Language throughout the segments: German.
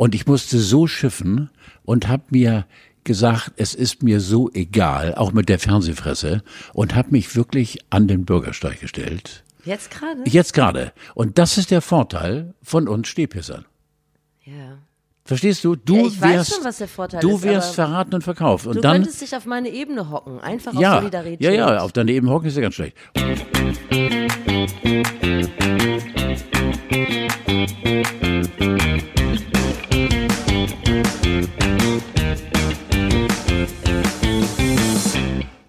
Und ich musste so schiffen und habe mir gesagt, es ist mir so egal, auch mit der Fernsehfresse, und habe mich wirklich an den Bürgersteig gestellt. Jetzt gerade? Jetzt gerade. Und das ist der Vorteil von uns Stehpissern. Ja. Verstehst du? Du Ja, ich weiß wärst, schon, was der Vorteil du ist, wärst verraten und verkauft. Und Du dann, könntest dich auf meine Ebene hocken, einfach ja, Solidarität. ja, ja, auf daneben hocken ist ja ganz schlecht.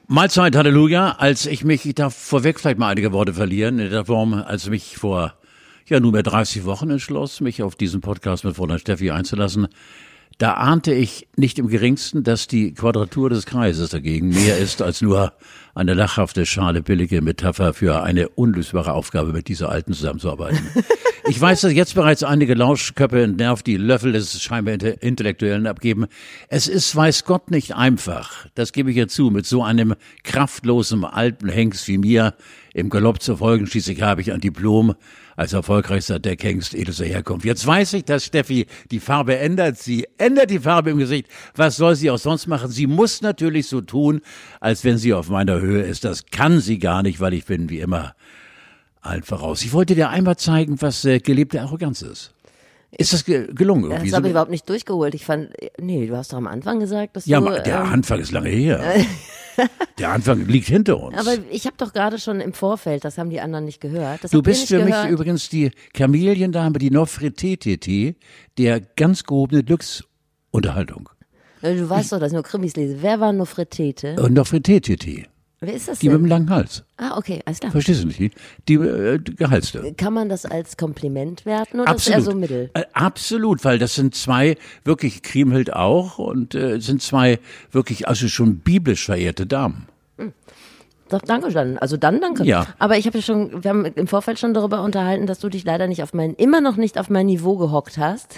Mahlzeit, Halleluja. Als ich mich, ich darf vorweg vielleicht mal einige Worte verlieren, in der Form, als ich mich vor ja nunmehr 30 Wochen entschloss, mich auf diesen Podcast mit Fräulein Steffi einzulassen, da ahnte ich nicht im geringsten, dass die Quadratur des Kreises dagegen mehr ist als nur eine lachhafte, schale, billige Metapher für eine unlösbare Aufgabe, mit dieser Alten zusammenzuarbeiten. Ich weiß, dass jetzt bereits einige Lauschköpfe entnervt die Löffel des scheinbar Inte- Intellektuellen abgeben. Es ist, weiß Gott, nicht einfach. Das gebe ich ja zu, mit so einem kraftlosen alten Hengst wie mir im Galopp zu folgen. Schließlich habe ich ein Diplom als erfolgreichster Deckhengst edelster Herkunft. Jetzt weiß ich, dass Steffi die Farbe ändert. Sie ändert die Farbe im Gesicht. Was soll sie auch sonst machen? Sie muss natürlich so tun, als wenn sie auf meiner Höhe ist. Das kann sie gar nicht, weil ich bin wie immer allen voraus. Ich wollte dir einmal zeigen, was äh, gelebte Arroganz ist. Ist das ge gelungen? Das irgendwie? habe So- ich überhaupt nicht durchgeholt. Ich fand, nee, du hast doch am Anfang gesagt, dass ja, du. ma- der ähm, Anfang ist lange her. der Anfang liegt hinter uns. aber ich habe doch gerade schon im Vorfeld, das haben die anderen nicht gehört. Das Du bist für mich gehört. übrigens die Kameliendame, die Nofretete der ganz gehobene Glücksunterhaltung. Äh, Du weißt doch, dass ich nur Krimis lese. Wer war Nofretete? Und Nofretete, Wer ist das die mit dem denn? langen Hals. Ah, okay, alles klar. Verstehst du nicht? Die, die äh, Gehalste. Kann man das als Kompliment werten oder ist Absolut. eher so mittel? Äh, absolut, weil das sind zwei wirklich Kriemhild auch und äh, sind zwei wirklich also schon biblisch verehrte Damen. Doch, danke dann. Also dann danke. Ja. Aber ich habe ja schon, wir haben im Vorfeld schon darüber unterhalten, dass du dich leider nicht auf mein, immer noch nicht auf mein Niveau gehockt hast.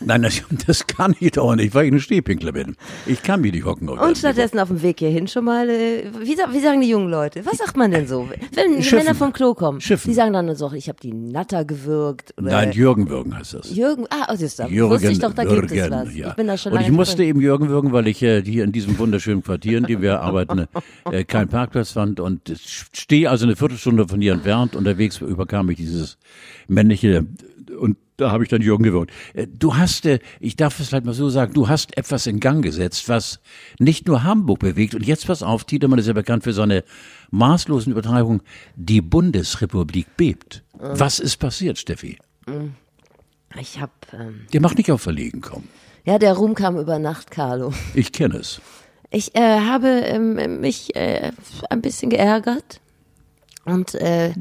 Nein, das, das kann ich doch nicht, weil ich ein Stehpinkler bin. Ich kann mich nicht hocken. Und stattdessen auf dem Weg hierhin schon mal, äh, wie, wie sagen die jungen Leute? Was sagt man denn so? Wenn Schiffen. Männer vom Klo kommen, Schiffen. die sagen dann so, ich habe die Natter gewürgt. Oder Nein, Jürgen Würgen heißt das. Jürgen, ah, oh, siehst du, Jürgen wusste ich doch, da gibt es Würgen, was. Ja. Ich bin da schon Und ich musste drin. eben Jürgen würgen, weil ich äh, hier in diesem wunderschönen Quartier, in dem wir arbeiten, äh, keinen Parkplatz fand und stehe also eine Viertelstunde von hier entfernt. Unterwegs überkam ich dieses männliche da habe ich dann Jürgen gewürgt. Äh, Du hast, äh, ich darf es halt mal so sagen, du hast etwas in Gang gesetzt, was nicht nur Hamburg bewegt. Und jetzt pass auf, Tiedemann ist ja bekannt für seine maßlosen Übertreibungen. Die Bundesrepublik bebt. Was ist passiert, Steffi? Ich habe, ähm, Der macht nicht auf Verlegen kommen. ja, der Ruhm kam über Nacht, Carlo. Ich kenne es. Ich äh, habe ähm, mich äh, ein bisschen geärgert und äh,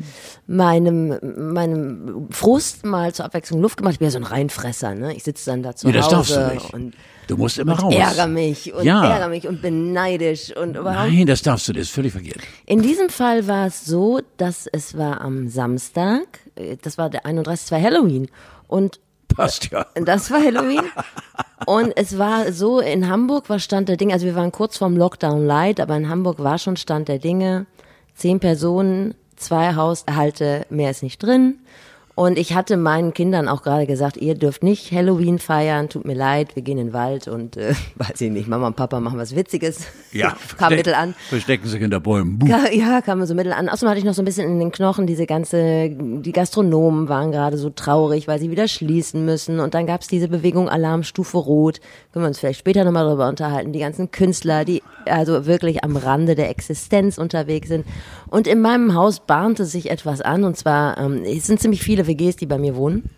meinem, meinem Frust mal zur Abwechslung Luft gemacht. Ich bin ja so ein Reinfresser, ne? Ich sitze dann da zu Nee, das Hause darfst du nicht. und Du musst immer raus. ärgere mich und Ja. ärgere mich und bin neidisch und überhaupt. Nein, das darfst du, das ist völlig verkehrt. In diesem Fall war es so, dass es war am Samstag, äh, das war der 31. war Halloween und Passt ja. das war Halloween. Und es war so, in Hamburg war Stand der Dinge, also wir waren kurz vorm Lockdown light, aber in Hamburg war schon Stand der Dinge. Zehn Personen, zwei Haushalte, mehr ist nicht drin. Und ich hatte meinen Kindern auch gerade gesagt, ihr dürft nicht Halloween feiern, tut mir leid, wir gehen in den Wald und, äh, weiß ich nicht, Mama und Papa machen was Witziges. Ja. Kam mittel an. Verstecken sich hinter Bäumen. Buh. Ja, ja, kam mir so mittel an. Außerdem hatte ich noch so ein bisschen in den Knochen diese ganze, die Gastronomen waren gerade so traurig, weil sie wieder schließen müssen. Und dann gab's diese Bewegung Alarmstufe Rot. Können wir uns vielleicht später nochmal drüber unterhalten. Die ganzen Künstler, die also wirklich am Rande der Existenz unterwegs sind. Und in meinem Haus bahnte sich etwas an. Und zwar, ähm, es sind ziemlich viele WGs, die bei mir wohnen.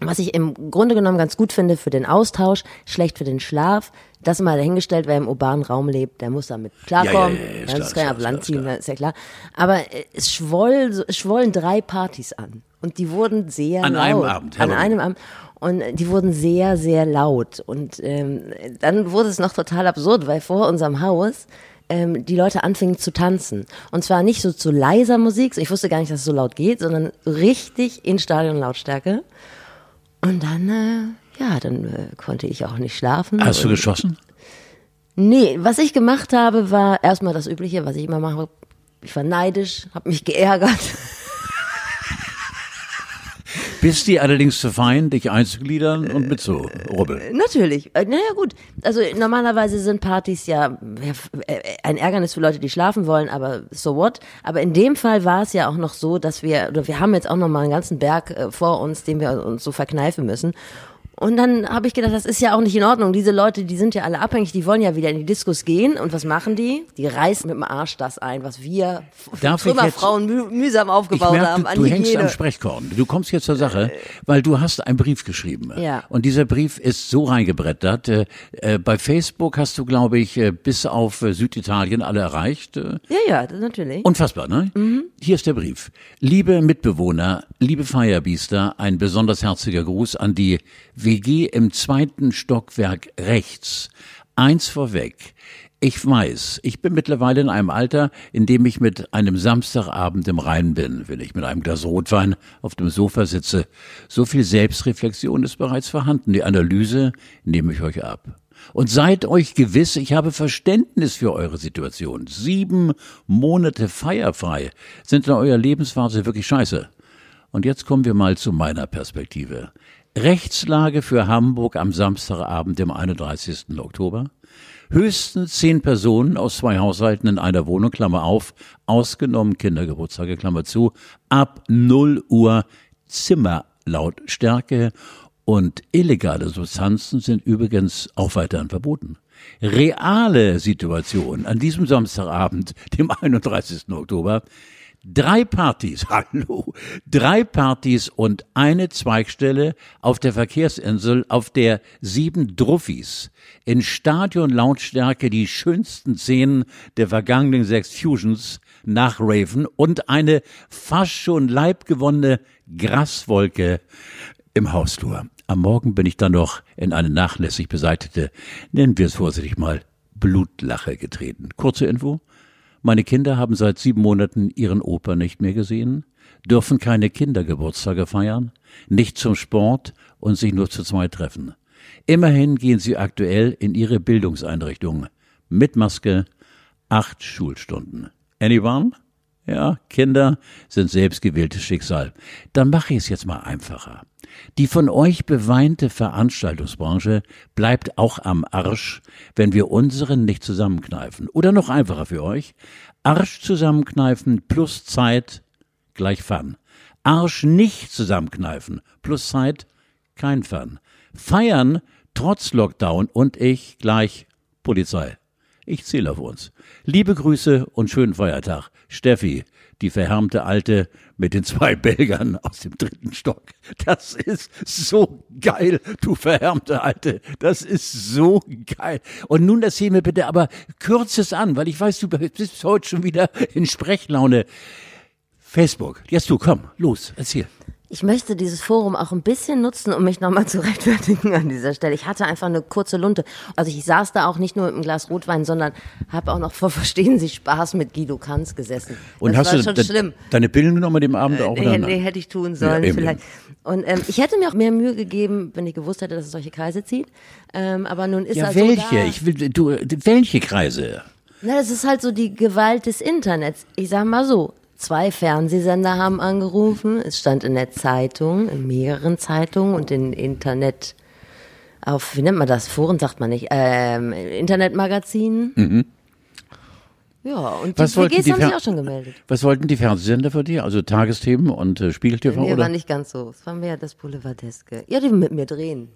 Was ich im Grunde genommen ganz gut finde für den Austausch, schlecht für den Schlaf. Das mal dahingestellt, wer im urbanen Raum lebt, der muss damit klarkommen. Ja, ja, ja, Ja, klar, das kann ja Land ziehen, ist ja klar. Aber äh, es schwoll, schwollen drei Partys an. Und die wurden sehr An laut. einem Abend, An einem Abend. Und die wurden sehr, sehr laut. Und ähm, dann wurde es noch total absurd, weil vor unserem Haus ähm, die Leute anfingen zu tanzen. Und zwar nicht so zu leiser Musik, ich wusste gar nicht, dass es so laut geht, sondern richtig in Stadionlautstärke. Und dann, äh, ja, dann äh, konnte ich auch nicht schlafen. Hast du geschossen? Nee, was ich gemacht habe, war erstmal das Übliche, was ich immer mache. Ich war neidisch, habe mich geärgert. Bist die allerdings zu fein, dich einzugliedern und mitzurubbeln? Natürlich. Äh, Naja gut, also normalerweise sind Partys ja äh, ein Ärgernis für Leute, die schlafen wollen, aber so what. Aber in dem Fall war es ja auch noch so, dass wir, oder wir haben jetzt auch noch mal einen ganzen Berg äh, vor uns, den wir uns so verkneifen müssen. Und dann habe ich gedacht, das ist ja auch nicht in Ordnung. Diese Leute, die sind ja alle abhängig, die wollen ja wieder in die Diskos gehen. Und was machen die? Die reißen mit dem Arsch das ein, was wir Trümmerfrauen mü mühsam aufgebaut merke, haben an du hängst Hygiene. am Sprechkorn. Du kommst jetzt zur Sache, weil du hast einen Brief geschrieben. Ja. Und dieser Brief ist so reingebrettert. Äh, äh, bei Facebook hast du, glaube ich, äh, bis auf Süditalien alle erreicht. Ja, ja, natürlich. Unfassbar, ne? Hier ist der Brief. Liebe Mitbewohner, liebe Firebeaster, ein besonders herziger Gruß an die WG im zweiten Stockwerk rechts. Eins vorweg. Ich weiß, ich bin mittlerweile in einem Alter, in dem ich mit einem Samstagabend im Rhein bin, wenn ich mit einem Glas Rotwein auf dem Sofa sitze. So viel Selbstreflexion ist bereits vorhanden. Die Analyse nehme ich euch ab. Und seid euch gewiss, ich habe Verständnis für eure Situation. Sieben Monate feierfrei sind in eurer Lebensphase wirklich scheiße. Und jetzt kommen wir mal zu meiner Perspektive. Rechtslage für Hamburg am Samstagabend, dem 31. Oktober. Höchstens zehn Personen aus zwei Haushalten in einer Wohnung, Klammer auf, ausgenommen Kindergeburtstage, Klammer zu, ab 0 Uhr Zimmerlautstärke und illegale Substanzen sind übrigens auch weiterhin verboten. Reale Situation an diesem Samstagabend, dem 31. Oktober, Drei Partys, hallo, drei Partys und eine Zweigstelle auf der Verkehrsinsel, auf der sieben Druffis in Stadion-Lautstärke die schönsten Szenen der vergangenen sechs Fusions nachraven und eine fast schon leibgewonnene Graswolke im Hausflur. Am Morgen bin ich dann noch in eine nachlässig beseitigte, nennen wir es vorsichtig mal, Blutlache getreten. Kurze Info. Meine Kinder haben seit sieben Monaten ihren Opa nicht mehr gesehen, dürfen keine Kindergeburtstage feiern, nicht zum Sport und sich nur zu zweit treffen. Immerhin gehen sie aktuell in ihre Bildungseinrichtung. Mit Maske, acht Schulstunden. Anyone? Ja, Kinder sind selbstgewähltes Schicksal. Dann mache ich es jetzt mal einfacher. Die von euch beweinte Veranstaltungsbranche bleibt auch am Arsch, wenn wir unseren nicht zusammenkneifen. Oder noch einfacher für euch. Arsch zusammenkneifen plus Zeit gleich Fun. Arsch nicht zusammenkneifen plus Zeit kein Fun. Feiern trotz Lockdown und ich gleich Polizei. Ich zähle auf uns. Liebe Grüße und schönen Feiertag. Steffi, die verhärmte Alte mit den zwei Belgern aus dem dritten Stock. Das ist so geil, du verhärmte Alte. Das ist so geil. Und nun erzähl mir bitte, aber kürz es an, weil ich weiß, du bist heute schon wieder in Sprechlaune. Facebook, jetzt du, komm, los, erzähl. Ich möchte dieses Forum auch ein bisschen nutzen, um mich nochmal zu rechtfertigen an dieser Stelle. Ich hatte einfach eine kurze Lunte. Also ich saß da auch nicht nur mit einem Glas Rotwein, sondern habe auch noch vor Verstehen Sie Spaß mit Guido Kanz gesessen. Und das hast war du schon de- schlimm. deine Pillen genommen dem Abend auch? Nee, nee, hätte ich tun sollen, Ja, vielleicht. Und ähm, ich hätte mir auch mehr Mühe gegeben, wenn ich gewusst hätte, dass es solche Kreise zieht. Ähm, aber nun ist Ja, halt welche? so da. Ich will, du, welche Kreise? Na, das ist halt so die Gewalt des Internets. Ich sag mal so, zwei Fernsehsender haben angerufen, es stand in der Zeitung, in mehreren Zeitungen und in Internet, auf, wie nennt man das, Foren sagt man nicht, ähm, Internetmagazinen. Ja, und Was die WGs die haben sich auch schon gemeldet. Was wollten die Fernsehsender für dir? Also Tagesthemen und äh, Spiegel TV Nee, oder? war nicht ganz so. Es war mehr das Boulevardeske. Ja, die mit mir drehen.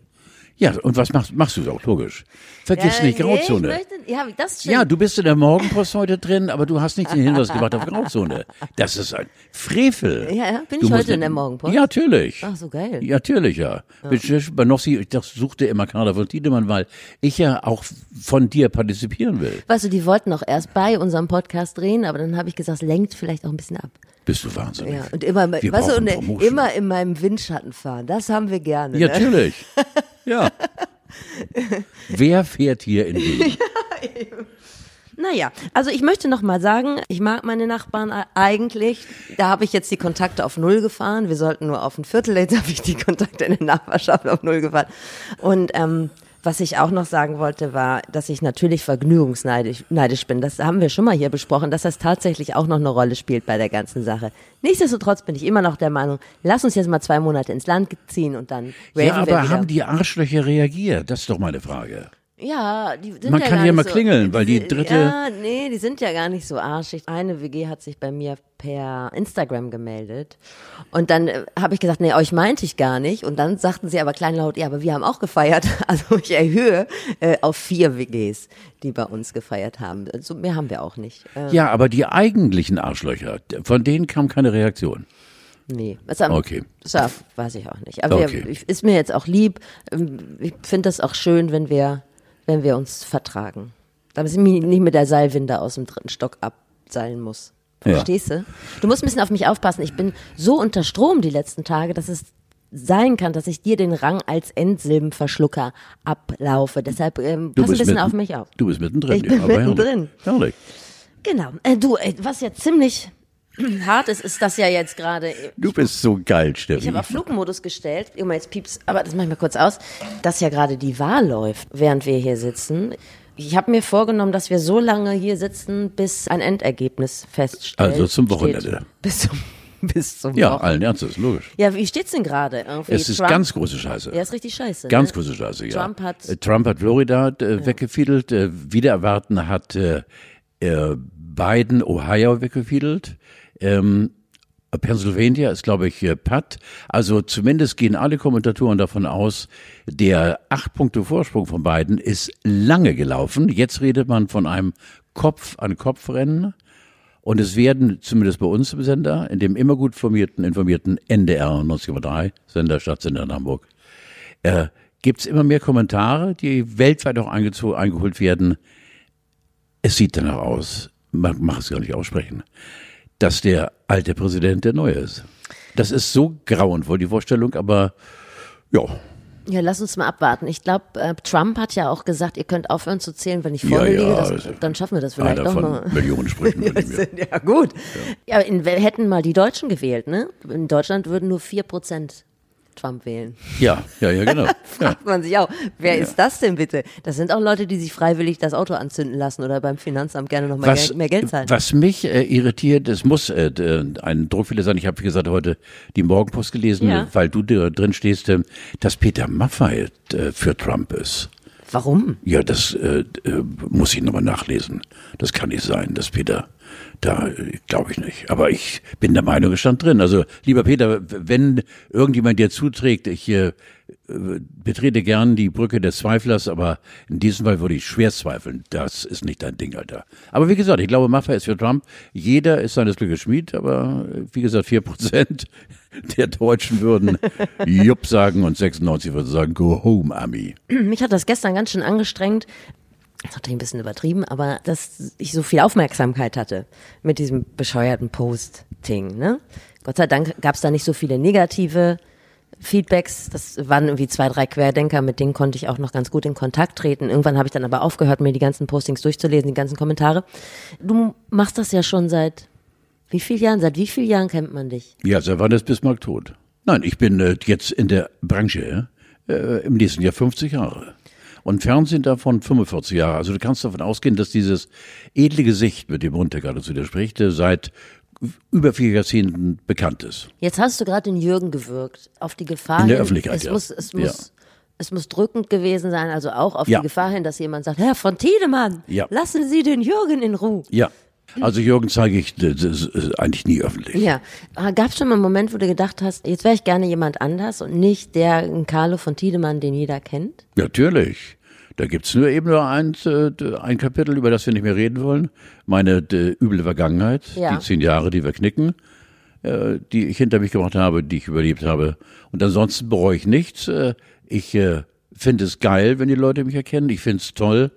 Ja, und was machst, machst du auch, logisch. Vergiss Ja, nicht nee, Grauzone. ich möchte, ja, das stimmt. ja, du bist in der Morgenpost heute drin, aber du hast nicht den Hinweis gemacht auf Grauzone. Das ist ein Frevel. Ja, ja, bin Du ich heute in der Morgenpost? Ja, natürlich. Ach, so geil. Ja, natürlich, ja. Mit Banossi, ich das suchte immer Carla von Tiedemann, weil ich ja auch von dir partizipieren will. Weißt du, die wollten auch erst bei unserem Podcast drehen, aber dann habe ich gesagt, es lenkt vielleicht auch ein bisschen ab. Bist du wahnsinnig. Ja, und immer, Wir weißt du, und, immer in meinem Windschatten fahren. Das haben wir gerne. Ja, ne? natürlich. Ja. Wer fährt hier in Wien? Naja, also ich möchte noch mal sagen, ich mag meine Nachbarn eigentlich. Da habe ich jetzt die Kontakte auf Null gefahren. Wir sollten nur auf ein Viertel, jetzt habe ich die Kontakte in der Nachbarschaft auf Null gefahren. Und ähm, Was ich auch noch sagen wollte, war, dass ich natürlich vergnügungsneidisch neidisch bin. Das haben wir schon mal hier besprochen, dass das tatsächlich auch noch eine Rolle spielt bei der ganzen Sache. Nichtsdestotrotz bin ich immer noch der Meinung, lass uns jetzt mal zwei Monate ins Land ziehen und dann Ja, aber haben die Arschlöcher reagiert? Das ist doch meine Frage. Ja, die sind Man ja kann nicht mal so, klingeln, weil die dritte- Ja, nee, die sind ja gar nicht so arschig. Eine WG hat sich bei mir per Instagram gemeldet. Und dann äh, habe ich gesagt, nee, euch meinte ich gar nicht. Und dann sagten sie aber kleinlaut, ja, aber wir haben auch gefeiert. Also ich erhöhe äh, auf vier WGs, die bei uns gefeiert haben. Also mehr haben wir auch nicht. Äh, Ja, aber die eigentlichen Arschlöcher, von denen kam keine Reaktion. nee. Was am- Okay. Das weiß ich auch nicht. Aber Okay. wir, ich- ist mir jetzt auch lieb. Ähm, Ich finde das auch schön, wenn wir, wenn wir uns vertragen. Damit ich mich nicht mit der Seilwinde aus dem dritten Stock abseilen muss. Ja. Verstehst du? Du musst ein bisschen auf mich aufpassen. Ich bin so unter Strom die letzten Tage, dass es sein kann, dass ich dir den Rang als Endsilbenverschlucker ablaufe. Deshalb ähm, pass ein bisschen mitten- auf mich auf. Du bist mittendrin. Ich bin ja, mittendrin. Herrlich. Genau. Äh, du, äh, was ja ziemlich hart ist, ist das ja jetzt gerade Du bist so geil, Steffi. Ich habe auf Flugmodus gestellt, immer jetzt pieps, aber das mache ich mal kurz aus, dass ja gerade die Wahl läuft, während wir hier sitzen. Ich habe mir vorgenommen, dass wir so lange hier sitzen, bis ein Endergebnis feststeht. Also zum. Wochenende. Bis zum, bis zum ja, Wochenende. allen Ernstes, logisch. Ja, wie steht's denn gerade? Es ist Trump- ganz große Scheiße. Ja, ist richtig scheiße. Ganz ne? große Scheiße, ja. Trump hat- Äh, Trump hat Florida äh, weggefiedelt. Äh, wieder erwarten hat äh, äh, Biden Ohio weggefiedelt. Ähm, Pennsylvania ist, glaube ich, äh, Pat. Also zumindest gehen alle Kommentatoren davon aus, der acht Punkte Vorsprung von Biden ist lange gelaufen. Jetzt redet man von einem Kopf-an-Kopf-Rennen. Und es werden, zumindest bei uns im Sender, in dem immer gut formierten, informierten NDR 90,3, Sender, Stadtsender in Hamburg, äh, gibt es immer mehr Kommentare, die weltweit auch eingeholt werden. Es sieht danach aus, man mag es gar nicht aussprechen, dass der alte Präsident der neue ist. Das ist so grauenvoll, die Vorstellung, aber ja, Ja, lass uns mal abwarten. Ich glaube, äh, Trump hat ja auch gesagt, ihr könnt aufhören zu zählen, wenn ich Ja, vorne ja, liege. also Das, dann schaffen wir das vielleicht einer doch von mal. Millionen sprechen wir nicht mehr. Ja, gut. Ja, in, wir hätten mal die Deutschen gewählt, ne? In Deutschland würden nur 4% Trump wählen. Ja, ja, ja, genau. Ja. Fragt man sich auch, wer ist das denn bitte? Das sind auch Leute, die sich freiwillig das Auto anzünden lassen oder beim Finanzamt gerne noch mal Was, mehr Geld zahlen. was mich äh, irritiert, es muss äh, d- ein Druckfehler sein. Ich habe, wie gesagt, heute die Morgenpost gelesen, Ja. äh, weil du da drin stehst, äh, dass Peter Maffay äh, für Trump ist. Warum? Ja, das äh, äh, muss ich nochmal nachlesen. Das kann nicht sein, dass Peter da, äh, glaube ich nicht. Aber ich bin der Meinung, es stand drin. Also, lieber Peter, wenn irgendjemand dir zuträgt, ich äh, betrete gern die Brücke des Zweiflers, aber in diesem Fall würde ich schwer zweifeln. Das ist nicht dein Ding, Alter. Aber wie gesagt, ich glaube, Maffei ist für Trump. Jeder ist seines Glückes Schmied, aber äh, wie gesagt, vier Prozent der Deutschen würden Jupp sagen und 96 würden sagen, go home, Ami. Mich hat das gestern ganz schön angestrengt. Das ist natürlich ein bisschen übertrieben, aber dass ich so viel Aufmerksamkeit hatte mit diesem bescheuerten Posting. Ne? Gott sei Dank gab es da nicht so viele negative Feedbacks. Das waren irgendwie zwei, drei Querdenker, mit denen konnte ich auch noch ganz gut in Kontakt treten. Irgendwann habe ich dann aber aufgehört, mir die ganzen Postings durchzulesen, die ganzen Kommentare. Du machst das ja schon seit wie vielen Jahren? Seit wie vielen Jahren kennt man dich? Ja, seit wann ist Bismarck tot? Nein, ich bin äh, jetzt in der Branche äh, im nächsten Jahr 50 Jahre. Und Fernsehen davon 45 Jahre. Also du kannst davon ausgehen, dass dieses edle Gesicht, mit dem Runter gerade zu dir spricht, äh, seit über vier Jahrzehnten bekannt ist. Jetzt hast du gerade den Jürgen gewirkt. Auf die Gefahr In der hin, Öffentlichkeit, es ja. muss, es Ja. muss, es muss drückend gewesen sein, also auch auf Ja. die Gefahr hin, dass jemand sagt, Herr von Tiedemann, Ja. lassen Sie den Jürgen in Ruhe. Ja. Also Jürgen zeige ich äh, eigentlich nie öffentlich. Ja, gab es schon mal einen Moment, wo du gedacht hast, jetzt wäre ich gerne jemand anders und nicht der Carlo von Tiedemann, den jeder kennt? Natürlich. Da gibt's nur eben nur eins, äh, ein Kapitel, über das wir nicht mehr reden wollen. Meine üble Vergangenheit, Ja. die zehn Jahre, die wir knicken, äh, die ich hinter mich gebracht habe, die ich überlebt habe. Und ansonsten bereue ich nichts. Ich finde es geil, wenn die Leute mich erkennen. Ich finde es toll.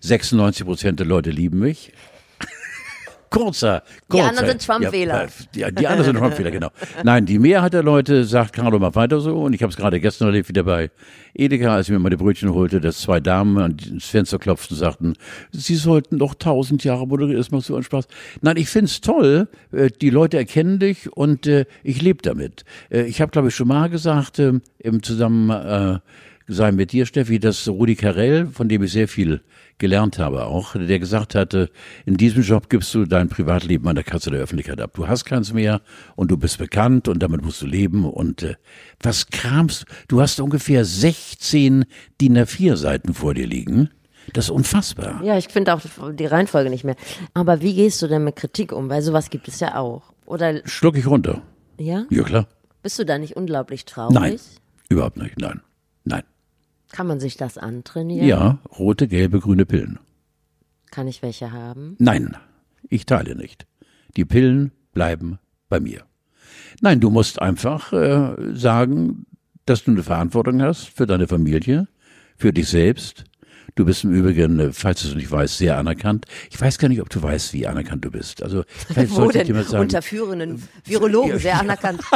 96 Prozent der Leute lieben mich. Kurzer, Die kurzer. anderen sind Trump-Wähler. Ja, ja, die anderen sind Trump-Wähler, genau. Nein, die Mehrheit der Leute sagt, Carlo, mach weiter so. Und ich habe es gerade gestern erlebt, wieder bei Edeka, als ich mir meine Brötchen holte, dass zwei Damen an ins Fenster klopften und sagten, sie sollten doch tausend Jahre moderieren, es macht so einen Spaß. Nein, ich find's toll, äh, die Leute erkennen dich und äh, ich lebe damit. Äh, Ich habe, glaube ich, schon mal gesagt, äh, im Zusammen... Sein mit dir, Steffi, dass Rudi Carell, von dem ich sehr viel gelernt habe auch, der gesagt hatte, in diesem Job gibst du dein Privatleben an der Kasse der Öffentlichkeit ab. Du hast keins mehr und du bist bekannt und damit musst du leben und äh, was kramst du? hast ungefähr 16 DIN A4 Seiten vor dir liegen. Das ist unfassbar. Ja, ich finde auch die Reihenfolge nicht mehr. Aber wie gehst du denn mit Kritik um? Weil sowas gibt es ja auch. Oder Schluck ich runter. ja? Ja, klar. Bist du da nicht unglaublich traurig? Nein. Überhaupt nicht. Nein. Nein. Kann man sich das antrainieren? Ja, rote, gelbe, grüne Pillen. Kann ich welche haben? Nein, ich teile nicht. Die Pillen bleiben bei mir. Nein, du musst einfach äh, sagen, dass du eine Verantwortung hast für deine Familie, für dich selbst. Du bist im Übrigen, äh, falls du es nicht weißt, sehr anerkannt. Ich weiß gar nicht, ob du weißt, wie anerkannt du bist. Also vielleicht Wo sollte ich denn? mal sagen. Unter führenden Virologen, sehr anerkannt.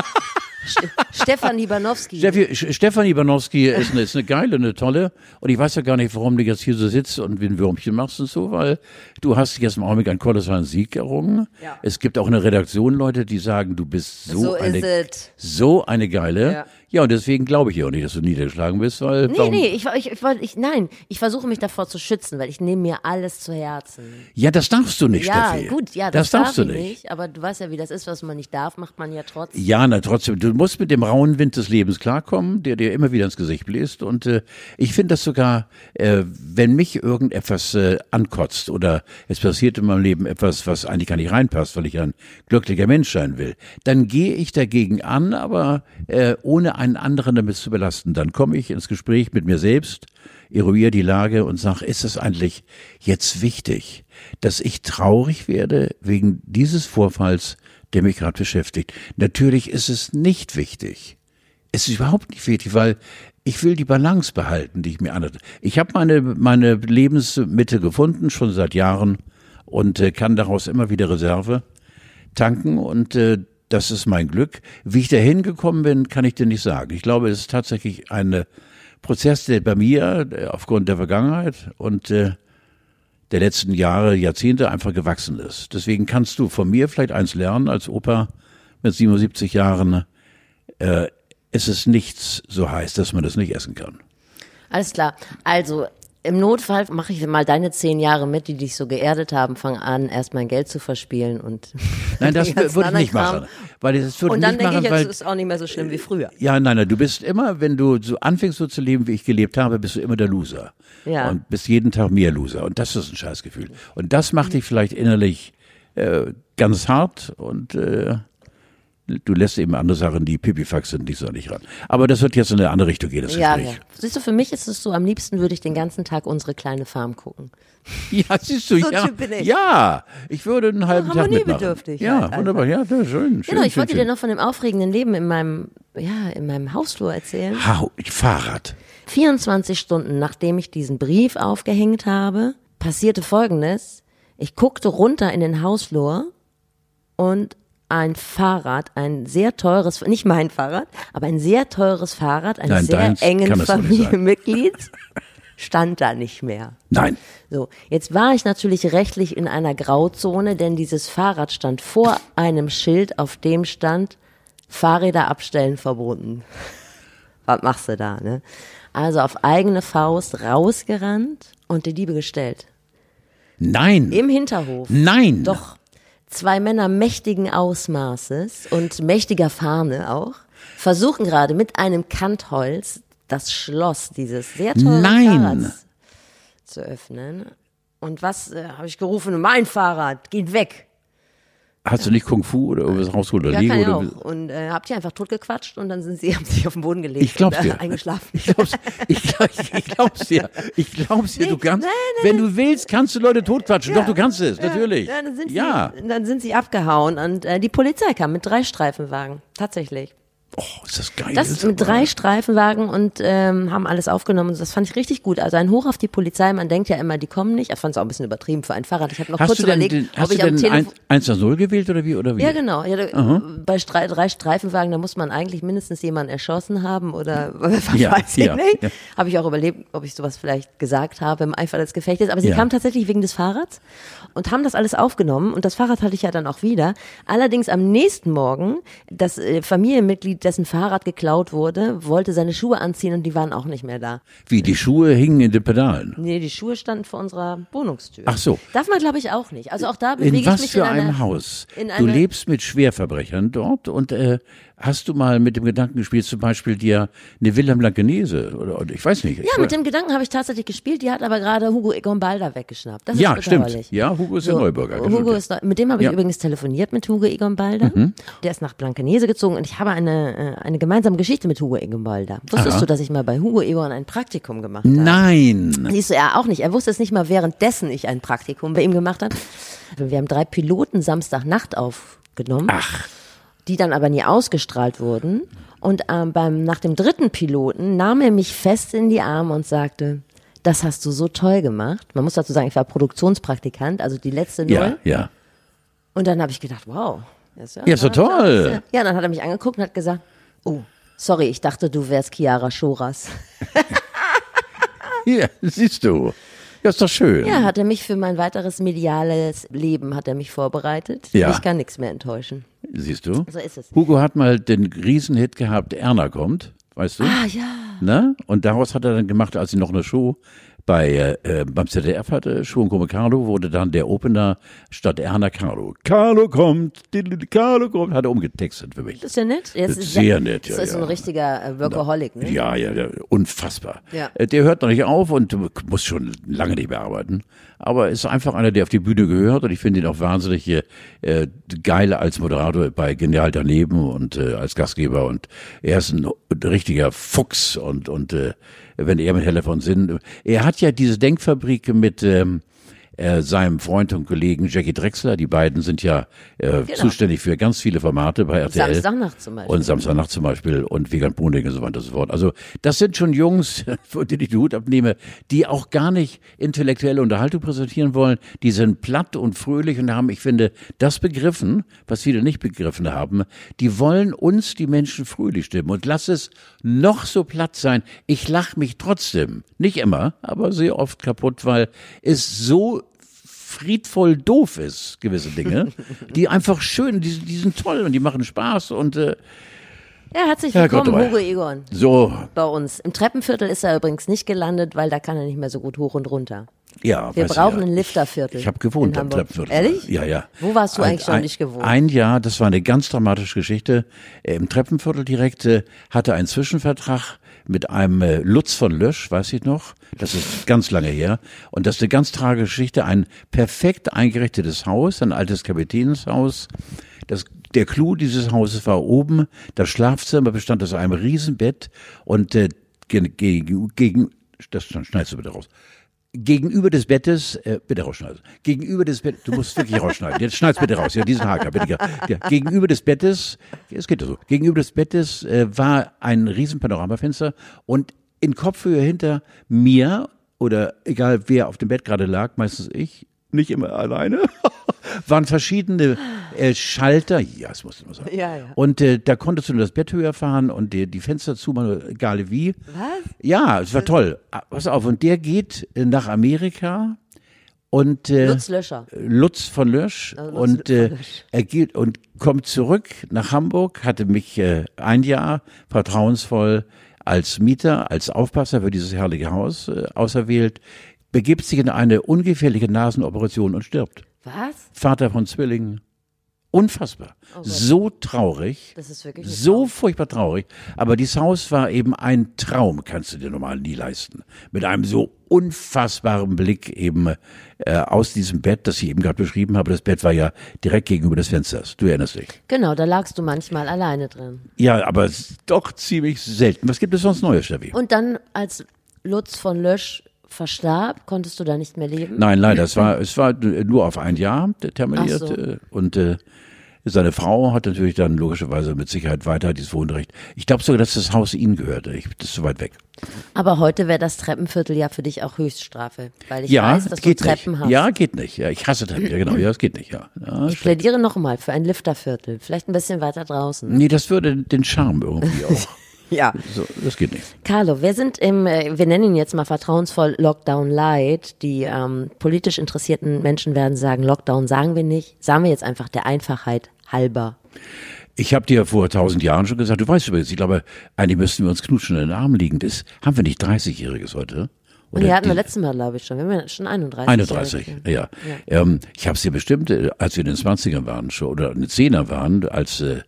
Ste- Stefan Libanowski. Steffi, Stefan Ibanowski ist eine, ist eine geile, eine tolle. Und ich weiß ja gar nicht, warum du jetzt hier so sitzt und wie ein Würmchen machst und so, weil du hast jetzt im Augenblick einen kolossalen Sieg errungen. Ja. Es gibt auch eine Redaktion, Leute, die sagen, du bist so, So eine, so eine geile. Ja. Ja. und deswegen glaube ich ja auch nicht, dass du niedergeschlagen bist, weil Nee, warum? nee, ich, ich, ich, ich, nein, ich versuche mich davor zu schützen, weil ich nehme mir alles zu Herzen. Ja, das darfst du nicht, Ja, Steffi. gut, ja, das, das, darfst darf du ich nicht. nicht. Aber du weißt ja, wie das ist, was man nicht darf, macht man ja trotzdem. Ja, na trotzdem, du musst mit dem rauen Wind des Lebens klarkommen, der dir immer wieder ins Gesicht bläst. Und äh, ich finde das sogar, äh, wenn mich irgendetwas äh, ankotzt oder es passiert in meinem Leben etwas, was eigentlich gar nicht reinpasst, weil ich ein glücklicher Mensch sein will, dann gehe ich dagegen an, aber äh, ohne einen anderen damit zu belasten. Dann komme ich ins Gespräch mit mir selbst, eruiere die Lage und sage, ist es eigentlich jetzt wichtig, dass ich traurig werde wegen dieses Vorfalls, der mich gerade beschäftigt. Natürlich ist es nicht wichtig. Es ist überhaupt nicht wichtig, weil ich will die Balance behalten, die ich mir anhatte. Ich habe meine, meine Lebensmitte gefunden, schon seit Jahren, und äh, kann daraus immer wieder Reserve tanken und äh, das ist mein Glück. Wie ich dahin gekommen bin, kann ich dir nicht sagen. Ich glaube, es ist tatsächlich ein äh, Prozess, der bei mir äh, aufgrund der Vergangenheit und äh, der letzten Jahre, Jahrzehnte einfach gewachsen ist. Deswegen kannst du von mir vielleicht eins lernen als Opa mit 77 Jahren. Es ist nichts so heiß, dass man das nicht essen kann. Alles klar. Also, im Notfall mache ich mal deine zehn Jahre mit, die dich so geerdet haben, fang an, erst mein Geld zu verspielen und. Nein, das würde ich nicht anderen machen. Weil das würde Und dann nicht denke machen, ich, jetzt ist auch nicht mehr so schlimm wie früher. Ja, nein, nein, du bist immer, wenn du so anfängst so zu leben, wie ich gelebt habe, bist du immer der Loser. Ja. Und bist jeden Tag mehr Loser. Und das ist ein Scheißgefühl. Und das macht dich vielleicht innerlich äh, ganz hart und äh, du lässt eben andere Sachen, die Pipifax sind, nicht so nicht ran. Aber das wird jetzt in eine andere Richtung gehen, das Ja, Gespräch. ja. Siehst du, für mich ist es so, am liebsten würde ich den ganzen Tag unsere kleine Farm gucken. Ja, siehst du, So ja. Typ bin ich. Ja, ich würde einen halben Tag mitmachen. harmoniebedürftig Ja, halt wunderbar. Ja, schön. schön Genau, ich schön, wollte schön. dir noch von dem aufregenden Leben in meinem, ja, in meinem Hausflur erzählen. Hau, Fahrrad. 24 Stunden nachdem ich diesen Brief aufgehängt habe, passierte Folgendes. Ich guckte runter in den Hausflur und ein Fahrrad, ein sehr teures, nicht mein Fahrrad, aber ein sehr teures Fahrrad eines Nein, sehr engen. Familienmitglieds stand da nicht mehr. Nein. So, jetzt war ich natürlich rechtlich in einer Grauzone, denn dieses Fahrrad stand vor einem Schild, auf dem stand Fahrräder abstellen verboten. Was machst du da, ne? Also auf eigene Faust rausgerannt und die Diebe gestellt. Nein. Im Hinterhof. Nein. Doch. Zwei Männer mächtigen Ausmaßes und mächtiger Fahne auch versuchen gerade mit einem Kantholz das Schloss dieses sehr teuren Nein. Fahrrads zu öffnen. Und was äh, habe ich gerufen? Mein Fahrrad, geht weg. Hast du nicht Kung Fu oder irgendwas rausgeholt oder Ja, Lego kann oder auch. Und äh, habt ihr einfach totgequatscht und dann sind sie, haben sich auf den Boden gelegt Ich glaub's und äh, dir. eingeschlafen. Ich glaub's, ich, glaub, ich glaub's dir. Ich glaub's dir. Du kannst, nein, wenn du willst, kannst du Leute totquatschen. Doch, du kannst es, natürlich. Ja, dann sind sie, ja. dann sind sie abgehauen und äh, die Polizei kam mit drei Streifenwagen. Tatsächlich. Oh, ist das geil. Das mit drei Streifenwagen und ähm, haben alles aufgenommen. Das fand ich richtig gut. Also ein Hoch auf die Polizei. Man denkt ja immer, die kommen nicht. Ich fand es auch ein bisschen übertrieben für ein Fahrrad. Ich habe noch Hast kurz du denn, überlegt, den, ob hast du ich am denn Telefon. 1 nach 0 gewählt oder wie? Oder wie? Ja, genau. Ja, bei Stre drei Streifenwagen, da muss man eigentlich mindestens jemanden erschossen haben oder was Ja, weiß ich ja, nicht. ja. Habe ich auch überlebt, ob ich sowas vielleicht gesagt habe im Eifer des Gefechtes. Aber sie kamen tatsächlich wegen des Fahrrads und haben das alles aufgenommen. Und das Fahrrad hatte ich ja dann auch wieder. Allerdings am nächsten Morgen, das äh, Familienmitglied dessen Fahrrad geklaut wurde, wollte seine Schuhe anziehen und die waren auch nicht mehr da. Wie, die Schuhe hingen in den Pedalen? Nee, die Schuhe standen vor unserer Wohnungstür. Ach so. Darf man, glaube ich, auch nicht. Also auch da bewege In ich was mich für in einer, einem Haus? Du lebst mit Schwerverbrechern dort und äh, hast du mal mit dem Gedanken gespielt, zum Beispiel dir eine Villa Blankenese oder, oder ich weiß nicht. Ja, mit dem Gedanken habe ich tatsächlich gespielt. Die hat aber gerade Hugo Egon Balder weggeschnappt. Das Ja, stimmt. Ja, Hugo ist ja Neubürger, das Hugo ist, neu- mit dem habe ich Ja. Mhm. übrigens telefoniert mit Hugo Egon Balder. Der ist nach Blankenese gezogen und ich habe eine, äh, eine gemeinsame Geschichte mit Hugo Egon Balder. Wusstest Aha. du, dass ich mal bei Hugo Egon ein Praktikum gemacht habe? Nein. Siehst du, er auch nicht. Er wusste es nicht mal, währenddessen ich ein Praktikum bei ihm gemacht habe. Wir haben drei Piloten Samstagnacht aufgenommen, Ach, die dann aber nie ausgestrahlt wurden. Und ähm, beim, nach dem dritten Piloten nahm er mich fest in die Arme und sagte, das hast du so toll gemacht. Man muss dazu sagen, ich war Produktionspraktikant, also die letzte Null. ja, ja. Und dann habe ich gedacht, wow. Ist ja, Ja, doch toll. Ja, dann hat er mich angeguckt und hat gesagt, oh, sorry, ich dachte, du wärst Chiara Schoras. Hier, siehst du. Ja, ist doch schön. Ja, hat er mich für mein weiteres mediales Leben hat er mich vorbereitet. Ja. Ich kann nichts mehr enttäuschen. Siehst du? So ist es. Hugo hat mal den Riesenhit gehabt, Erna kommt, weißt du? Ah ja. Ne? Und daraus hat er dann gemacht, als sie noch eine Show bei äh, beim ZDF hatte, und Come Carlo, wurde dann der Opener statt Erna Carlo. Carlo kommt, Carlo kommt, hat er umgetextet für mich. Das ist ja nett. Jetzt ist sehr nett, ja, Das ist so ein ja. richtiger äh, Workaholic, ne? Ja, ja, ja, unfassbar. Ja. Äh, Der hört noch nicht auf und muss schon lange nicht mehr arbeiten. Aber ist einfach einer, der auf die Bühne gehört und ich finde ihn auch wahnsinnig äh, äh, geil als Moderator bei Genial daneben und äh, als Gastgeber und er ist ein richtiger Fuchs und und äh, wenn er mit Helle von Sinn, er hat ja diese Denkfabrik mit ähm, äh, seinem Freund und Kollegen Jackie Drexler, die beiden sind ja äh, zuständig für ganz viele Formate bei RTL. Samstagnacht zum Beispiel. Und Samstagnacht zum Beispiel und Vegan Boning und so weiter und so fort. Also das sind schon Jungs, von denen ich den Hut abnehme, die auch gar nicht intellektuelle Unterhaltung präsentieren wollen. Die sind platt und fröhlich und haben, ich finde, das begriffen, was viele nicht begriffen haben. Die wollen uns, die Menschen, fröhlich stimmen. Und lass es noch so platt sein. Ich lach mich trotzdem, nicht immer, aber sehr oft kaputt, weil es so friedvoll doof ist, gewisse Dinge, die einfach schön, die, die sind toll und die machen Spaß und äh, ja, herzlich willkommen, Hugo Egon. so, Bei uns. Im Treppenviertel ist er übrigens nicht gelandet, weil da kann er nicht mehr so gut hoch und runter. ja. Wir brauchen ja. ein Lifterviertel. Ich habe gewohnt am. Treppenviertel. Ehrlich? Ja, ja. Wo warst du Ein- eigentlich schon ein, nicht gewohnt? Ein Jahr, das war eine ganz dramatische Geschichte. Äh, Im Treppenviertel direkt äh, hatte ein Zwischenvertrag mit einem äh, Lutz von Lösch, weiß ich noch. Das ist ganz lange her. Und das ist eine ganz tragische Geschichte. Ein perfekt eingerichtetes Haus, ein altes Kapitänshaus. Das, der Clou dieses Hauses war oben. Das Schlafzimmer bestand aus einem Riesenbett und äh, gegen, gegen, gegen das schneidest du bitte raus gegenüber des Bettes, äh, bitte rausschneiden. Gegenüber des Bettes, du musst wirklich rausschneiden. Jetzt schneid's bitte raus. Ja, diesen Haker, bitte. Ja, gegenüber des Bettes, es geht ja so. Gegenüber des Bettes äh, war ein riesen Panoramafenster und in Kopfhöhe hinter mir oder egal wer auf dem Bett gerade lag, meistens ich, nicht immer alleine, waren verschiedene äh, Schalter. Ja, es musste immer sein. Ja, ja. Und äh, da konntest du nur das Bett höher fahren und die, die Fenster zumachen, egal wie. Was? Ja, es war toll. Ah, Pass auf, und der geht äh, nach Amerika und äh, Lutz Löscher. Lutz von Lösch Also Lutz und von äh, Lösch. er geht und kommt zurück nach Hamburg, hatte mich äh, ein Jahr vertrauensvoll als Mieter, als Aufpasser für dieses herrliche Haus äh, auserwählt, begibt sich in eine ungefährliche Nasenoperation und stirbt. Was? Vater von Zwillingen. Unfassbar. so traurig. Oh Das ist wirklich So furchtbar traurig. Aber dieses Haus war eben ein Traum, kannst du dir normal nie leisten. Mit einem so unfassbaren Blick eben äh, aus diesem Bett, das ich eben gerade beschrieben habe. Das Bett war ja direkt gegenüber des Fensters. Du erinnerst dich. Genau, da lagst du manchmal alleine drin. Ja, aber doch ziemlich selten. Was gibt es sonst Neues, Steffi? Und dann, als Lutz von Lösch verstarb, konntest du da nicht mehr leben? Nein, leider. Es war, es war nur auf ein Jahr terminiert. So. äh, Und äh, seine Frau hat natürlich dann logischerweise mit Sicherheit weiter dieses Wohnrecht. Ich glaube sogar, dass das Haus ihnen gehörte. Ich, das ist so weit weg. Aber heute wäre das Treppenviertel ja für dich auch Höchststrafe, weil ich ja, weiß, dass du geht Treppen nicht. hast. Ja, geht nicht. Ja, ich hasse Treppen. Ja, genau. Ja, es geht nicht. Ja. ja Ich plädiere nochmal für ein Lifterviertel, vielleicht ein bisschen weiter draußen. nee, das würde den Charme irgendwie auch. Ja. So, das geht nicht. Carlo, wir sind im, äh, wir nennen ihn jetzt mal vertrauensvoll Lockdown Light. Die ähm, politisch interessierten Menschen werden sagen, Lockdown sagen wir nicht, sagen wir jetzt einfach der Einfachheit halber. Ich habe dir vor tausend Jahren schon gesagt, du weißt übrigens, ich glaube, eigentlich müssten wir uns knutschen in den Armen liegen. Das haben wir nicht 30-Jähriges heute? Oder die hatten wir letztes Mal, glaube ich, schon. Wir haben ja schon 31. 31, ja. ja. Ähm, ich habe es dir bestimmt, äh, als wir in den 20ern waren schon, oder in den 10er waren, als äh,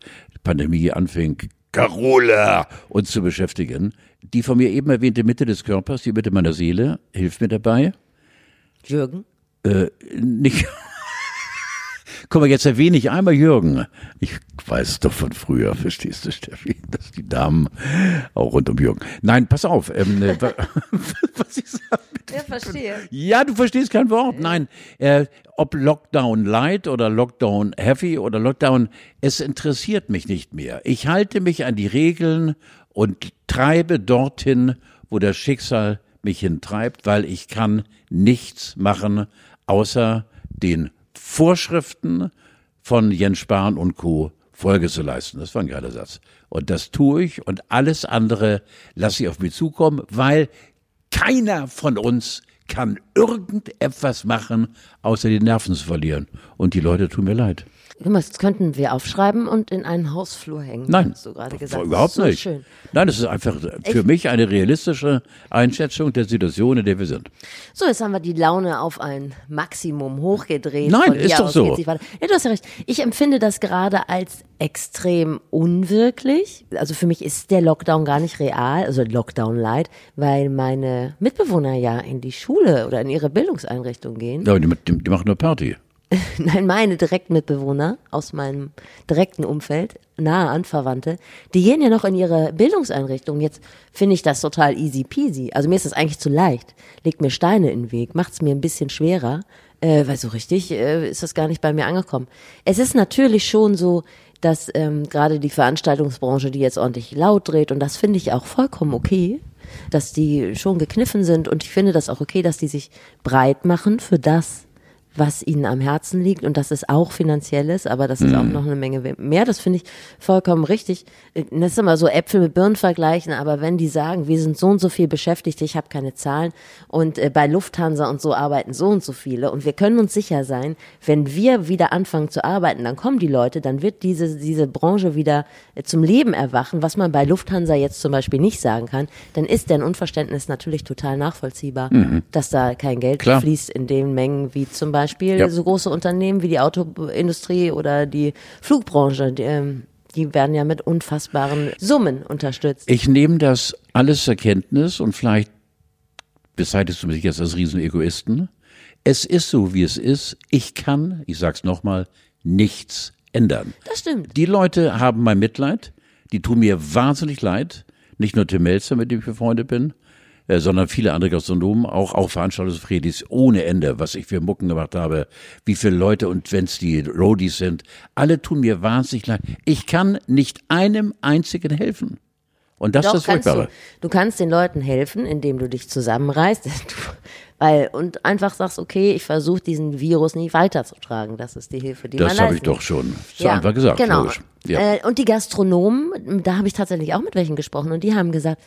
Pandemie anfing, Carola uns zu beschäftigen. Die von mir eben erwähnte Mitte des Körpers, die Mitte meiner Seele, hilft mir dabei. Jürgen? Äh, nicht. Guck mal, jetzt erwähne ich einmal Jürgen. Ich weiß doch von früher, verstehst du, Steffi, dass die Damen auch rund um Jürgen. Nein, pass auf. Ähm, äh, was ich sage. Ja, verstehe. Ja, du verstehst kein Wort. Nein, äh, ob Lockdown Light oder Lockdown Heavy oder Lockdown, es interessiert mich nicht mehr. Ich halte mich an die Regeln und treibe dorthin, wo das Schicksal mich hintreibt, weil ich kann nichts machen, außer den Vorschriften von Jens Spahn und Co. Folge zu leisten. Das war ein geiler Satz. Und das tue ich und alles andere lasse ich auf mich zukommen, weil keiner von uns kann irgendetwas machen, außer die Nerven zu verlieren. Und die Leute tun mir leid. Das könnten wir aufschreiben und in einen Hausflur hängen. Nein, hast du gerade gesagt. überhaupt so nicht. Schön. Nein, das ist einfach für mich eine realistische Einschätzung der Situation, in der wir sind. So, jetzt haben wir die Laune auf ein Maximum hochgedreht. Nein, ist doch so. Ja, du hast ja recht. Ich empfinde das gerade als extrem unwirklich. Also für mich ist der Lockdown gar nicht real, also Lockdown light, weil meine Mitbewohner ja in die Schule oder in ihre Bildungseinrichtung gehen. Ja, die, die, die machen nur Party. Nein, meine Direktmitbewohner aus meinem direkten Umfeld, nahe Anverwandte, die gehen ja noch in ihre Bildungseinrichtung. Jetzt finde ich das total easy peasy. Also mir ist das eigentlich zu leicht. Legt mir Steine in den Weg, macht es mir ein bisschen schwerer, äh, weil so richtig äh, ist das gar nicht bei mir angekommen. Es ist natürlich schon so, dass ähm, gerade die Veranstaltungsbranche, die jetzt ordentlich laut dreht, und das finde ich auch vollkommen okay, dass die schon gekniffen sind und ich finde das auch okay, dass die sich breit machen für das, was ihnen am Herzen liegt und das ist auch finanzielles, aber das ist auch noch eine Menge mehr. Das finde ich vollkommen richtig. Das ist immer so Äpfel mit Birnen vergleichen, aber wenn die sagen, wir sind so und so viel beschäftigt, ich habe keine Zahlen und äh, bei Lufthansa und so arbeiten so und so viele und wir können uns sicher sein, wenn wir wieder anfangen zu arbeiten, dann kommen die Leute, dann wird diese, diese Branche wieder äh, zum Leben erwachen, was man bei Lufthansa jetzt zum Beispiel nicht sagen kann, dann ist deren Unverständnis natürlich total nachvollziehbar, dass da kein Geld Klar. fließt in den Mengen wie zum Beispiel Ja. so große Unternehmen wie die Autoindustrie oder die Flugbranche. Die, ähm, die werden ja mit unfassbaren Summen unterstützt. Ich nehme das alles zur Kenntnis und vielleicht bezeichnest du mich jetzt als Riesenegoisten. Es ist so, wie es ist. Ich kann, ich sag's nochmal, nichts ändern. Das stimmt. Die Leute haben mein Mitleid. Die tun mir wahnsinnig leid. Nicht nur Tim Melzer, mit dem ich befreundet bin, äh, sondern viele andere Gastronomen, auch, auch Veranstaltungsfredis ohne Ende, was ich für Mucken gemacht habe, wie viele Leute und wenn's die Roadies sind, alle tun mir wahnsinnig leid. Ich kann nicht einem einzigen helfen. Und das Doch, ist das kannst du. Furchtbare. Du kannst den Leuten helfen, indem du dich zusammenreißt. Weil, und einfach sagst, okay, ich versuche diesen Virus nicht weiterzutragen. Das ist die Hilfe, die man Das habe ich doch schon zu Anfang gesagt. Genau. Ja. Äh, und die Gastronomen, da habe ich tatsächlich auch mit welchen gesprochen und die haben gesagt,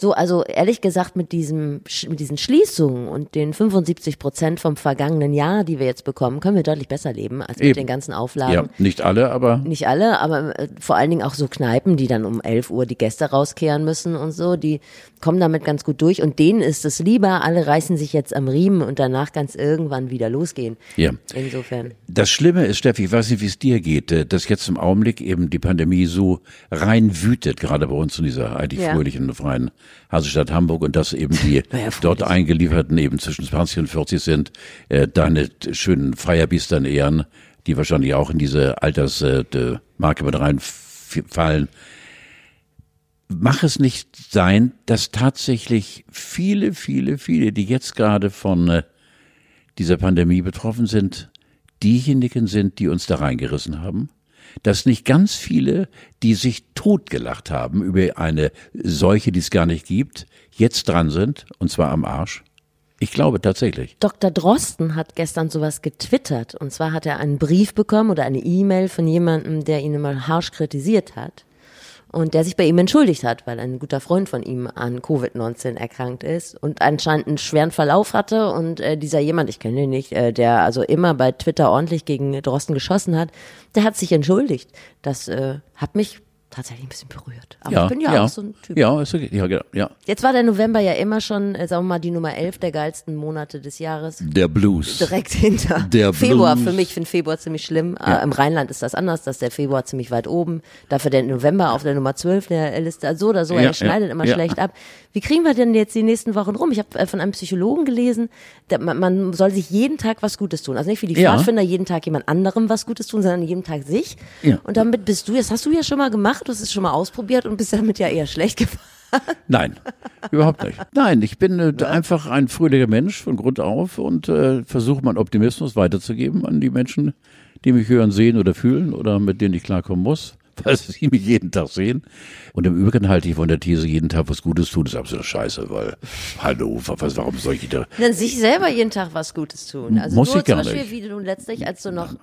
so, also ehrlich gesagt, mit diesem, mit diesen Schließungen und den 75 Prozent vom vergangenen Jahr, die wir jetzt bekommen, können wir deutlich besser leben als mit Eben. den ganzen Auflagen. ja, nicht alle, aber Nicht alle, aber äh, vor allen Dingen auch so Kneipen, die dann um 11 Uhr die Gäste rauskehren müssen und so, die kommen damit ganz gut durch und denen ist es lieber, alle reißen sich jetzt am Riemen und danach ganz irgendwann wieder losgehen. ja. Insofern. Das Schlimme ist, Steffi, ich weiß nicht, wie es dir geht, äh, dass jetzt im Augenblick eben die Pandemie so rein wütet, gerade bei uns in dieser eigentlich Ja. fröhlichen und freien Hansestadt Hamburg und dass eben die Naja, dort eingelieferten eben zwischen 20 und 40 sind, äh, deine schönen Feierbiestern ehren, die wahrscheinlich auch in diese Altersmarke mit reinfallen. Mach es nicht sein, dass tatsächlich viele, viele, viele, die jetzt gerade von äh, dieser Pandemie betroffen sind, diejenigen sind, die uns da reingerissen haben? Dass nicht ganz viele, die sich totgelacht haben über eine Seuche, die es gar nicht gibt, jetzt dran sind, und zwar am Arsch? Ich glaube tatsächlich. Dr. Drosten hat gestern sowas getwittert. Und zwar hat er einen Brief bekommen oder eine E-Mail von jemandem, der ihn immer harsch kritisiert hat. Und der sich bei ihm entschuldigt hat, weil ein guter Freund von ihm an Covid-19 erkrankt ist und anscheinend einen schweren Verlauf hatte und äh, dieser jemand, ich kenne ihn nicht, äh, der also immer bei Twitter ordentlich gegen Drosten geschossen hat, der hat sich entschuldigt. Das äh, hat mich tatsächlich ein bisschen berührt. Aber Ja, ich bin ja, ja. auch so ein Typ. Ja, ist okay. Ja, genau. Ja. Jetzt war der November ja immer schon, äh, sagen wir mal, die Nummer 11 der geilsten Monate des Jahres. Der Blues. Direkt hinter Der Februar. Blues. Für mich finde Februar ziemlich schlimm. Ja. Äh, Im Rheinland ist das anders, da ist der Februar ziemlich weit oben. Dafür der November auf der Nummer 12 der Liste. Also so oder so, Ja, er schneidet ja, immer ja. schlecht ab. Wie kriegen wir denn jetzt die nächsten Wochen rum? Ich habe äh, von einem Psychologen gelesen, der, man, man soll sich jeden Tag was Gutes tun. Also nicht wie die Ja. Pfadfinder jeden Tag jemand anderem was Gutes tun, sondern jeden Tag sich. Ja. Und damit bist du, das hast du ja schon mal gemacht, du hast es schon mal ausprobiert und bist damit ja eher schlecht gefahren. Nein, überhaupt nicht. Nein, ich bin äh, einfach ein fröhlicher Mensch von Grund auf und äh, versuche meinen Optimismus weiterzugeben an die Menschen, die mich hören, sehen oder fühlen oder mit denen ich klarkommen muss, weil sie mich jeden Tag sehen. Und im Übrigen halte ich von der These, jeden Tag was Gutes tun, ist absolut scheiße, weil, hallo, was, warum soll ich da? Dann sich selber jeden Tag was Gutes tun. Also Muss ich zum gar Beispiel, nicht. wie du letztlich, als du noch,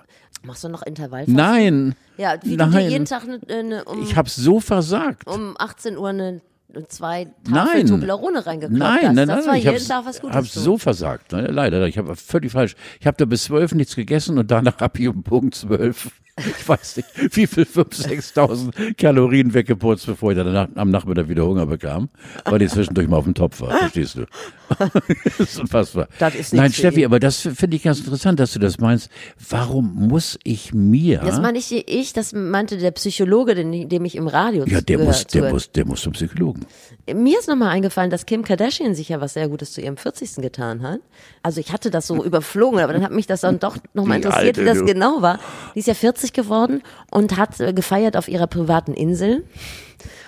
machst du noch Intervallfasten? Nein, Ja, wie du dir Nein. jeden Tag eine, eine, um, ich habe so versagt. um 18 Uhr eine, zwei Nein. Tafel Toblerone reingekloppt Nein, hast. nein, das nein, war ich jeden hab's, Tag was Gutes hab's tun. so versagt. Ne? Leider, ich habe völlig falsch. Ich habe da bis zwölf nichts gegessen und danach habe ich um Punkt zwölf, ich weiß nicht, wie viel, fünf, sechstausend Kalorien weggeputzt, bevor ich dann nach, am Nachmittag wieder Hunger bekam, weil ich zwischendurch mal auf dem Topf war, verstehst du? das ist unfassbar. Das ist Nein, Steffi, aber das finde ich ganz interessant, dass du das meinst. Warum muss ich mir... Das meine ich, ich, das meinte der Psychologe, den, dem ich im Radio ja, der muss, der muss, der muss zum Psychologen. Mir ist nochmal eingefallen, dass Kim Kardashian sich ja was sehr Gutes zu ihrem 40. getan hat. Also ich hatte das so überflogen, aber dann hat mich das dann doch nochmal interessiert, wie das du. genau war. Die ist ja 40 geworden und hat äh, gefeiert auf ihrer privaten Insel.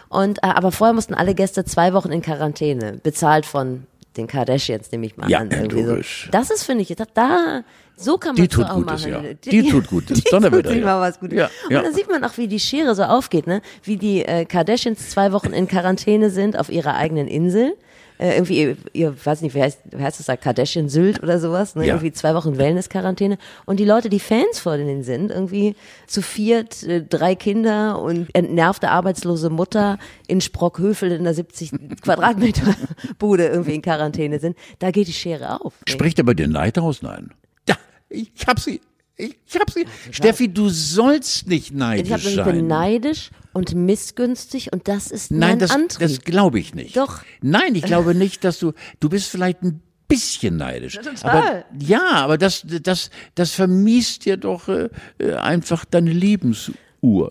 Und äh, aber vorher mussten alle Gäste zwei Wochen in Quarantäne, bezahlt von den Kardashians, nehme ich mal Ja, an. Irgendwie so. logisch. Das ist, finde ich, da, so kann man Die tut auch Gutes, machen. ja. Die tut Gutes. Die Donnerwetter, tut sich ja. was Gutes. Ja, ja. Und dann sieht man auch, wie die Schere so aufgeht, ne? Wie die äh, Kardashians zwei Wochen in Quarantäne sind auf ihrer eigenen Insel. Äh, irgendwie, ihr, weiß nicht, wie heißt, wie heißt das da, Kardashian Sylt oder sowas, ne? Ja. Irgendwie zwei Wochen Wellness-Quarantäne. Und die Leute, die Fans vor denen sind, irgendwie zu viert, äh, drei Kinder und entnervte arbeitslose Mutter in Sprockhövel in einer 70 Quadratmeter Bude irgendwie in Quarantäne sind, da geht die Schere auf. ne? Spricht aber den Neid aus? Nein. Ja, ich hab sie. Ich, ich hab sie. Steffi, du sollst nicht Ich neidisch hab, ich bin sein. neidisch und missgünstig und das ist Nein, mein das, Antrieb. das glaube ich nicht. Doch. Nein, ich glaube nicht, dass du, du bist vielleicht ein bisschen neidisch. total. Aber, ja, aber das, das, das vermiest dir doch äh, äh, einfach deine Lebensuhr,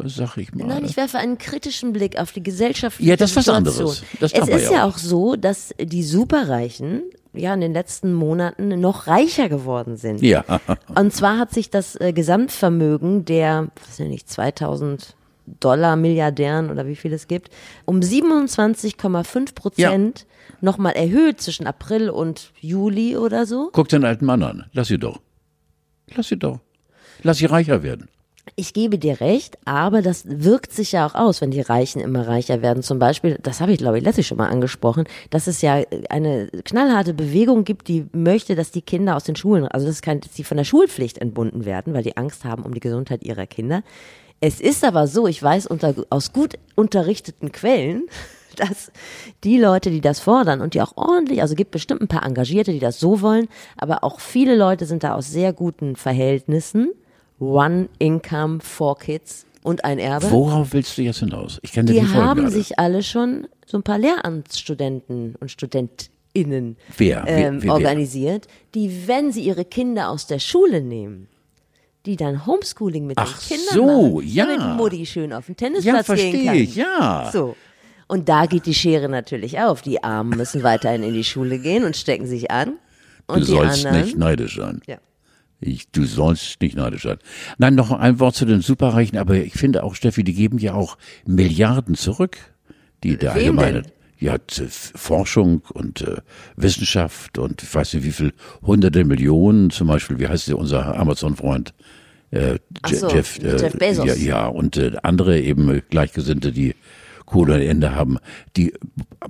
sag ich mal. Nein, ich werfe einen kritischen Blick auf die gesellschaftliche Ja, das ist was anderes. Das es ist ja ja auch. auch so, dass die Superreichen ja in den letzten Monaten noch reicher geworden sind. ja. Und zwar hat sich das äh, Gesamtvermögen der, was weiß ich nicht, 2000 Dollar Milliardären oder wie viel es gibt, um 27,5 Prozent nochmal erhöht zwischen April und Juli oder so. Guck den alten Mann an. Lass sie doch. Lass sie doch. Lass sie reicher werden. Ich gebe dir recht, aber das wirkt sich ja auch aus, wenn die Reichen immer reicher werden. Zum Beispiel, das habe ich glaube ich letztlich schon mal angesprochen, dass es ja eine knallharte Bewegung gibt, die möchte, dass die Kinder aus den Schulen, also das kann, dass sie von der Schulpflicht entbunden werden, weil die Angst haben um die Gesundheit ihrer Kinder. Es ist aber so, ich weiß unter, aus gut unterrichteten Quellen, dass die Leute, die das fordern und die auch ordentlich, also gibt bestimmt ein paar Engagierte, die das so wollen, aber auch viele Leute sind da aus sehr guten Verhältnissen. One Income, four Kids und ein Erbe. Worauf willst du jetzt hinaus? Ich dir die nicht folgen haben gerade. sich alle schon so ein paar Lehramtsstudenten und StudentInnen? Wer- ähm, wer- wer? organisiert, die, wenn sie ihre Kinder aus der Schule nehmen, die dann Homeschooling mit Ach den Kindern so, machen, ja. damit Mutti schön auf den Ja, Tennisplatz gehen verstehe kann. ich, ja. So. Und da geht die Schere natürlich auf. Die Armen müssen weiterhin in die Schule gehen und stecken sich an. Und Du sollst anderen, nicht neidisch sein. Ja. Ich, du sollst nicht neidisch sein. Nein, noch ein Wort zu den Superreichen, aber ich finde auch, Steffi, die geben ja auch Milliarden zurück. Die der Wem allgemeine. denn? Ja, Forschung und äh, Wissenschaft und ich weiß nicht wie viel hunderte Millionen, zum Beispiel, wie heißt der, unser Amazon-Freund? Äh, so, Jeff, äh, Jeff Bezos. Ja, ja, und äh, andere eben äh, Gleichgesinnte, die Kohle ohne Ende haben, die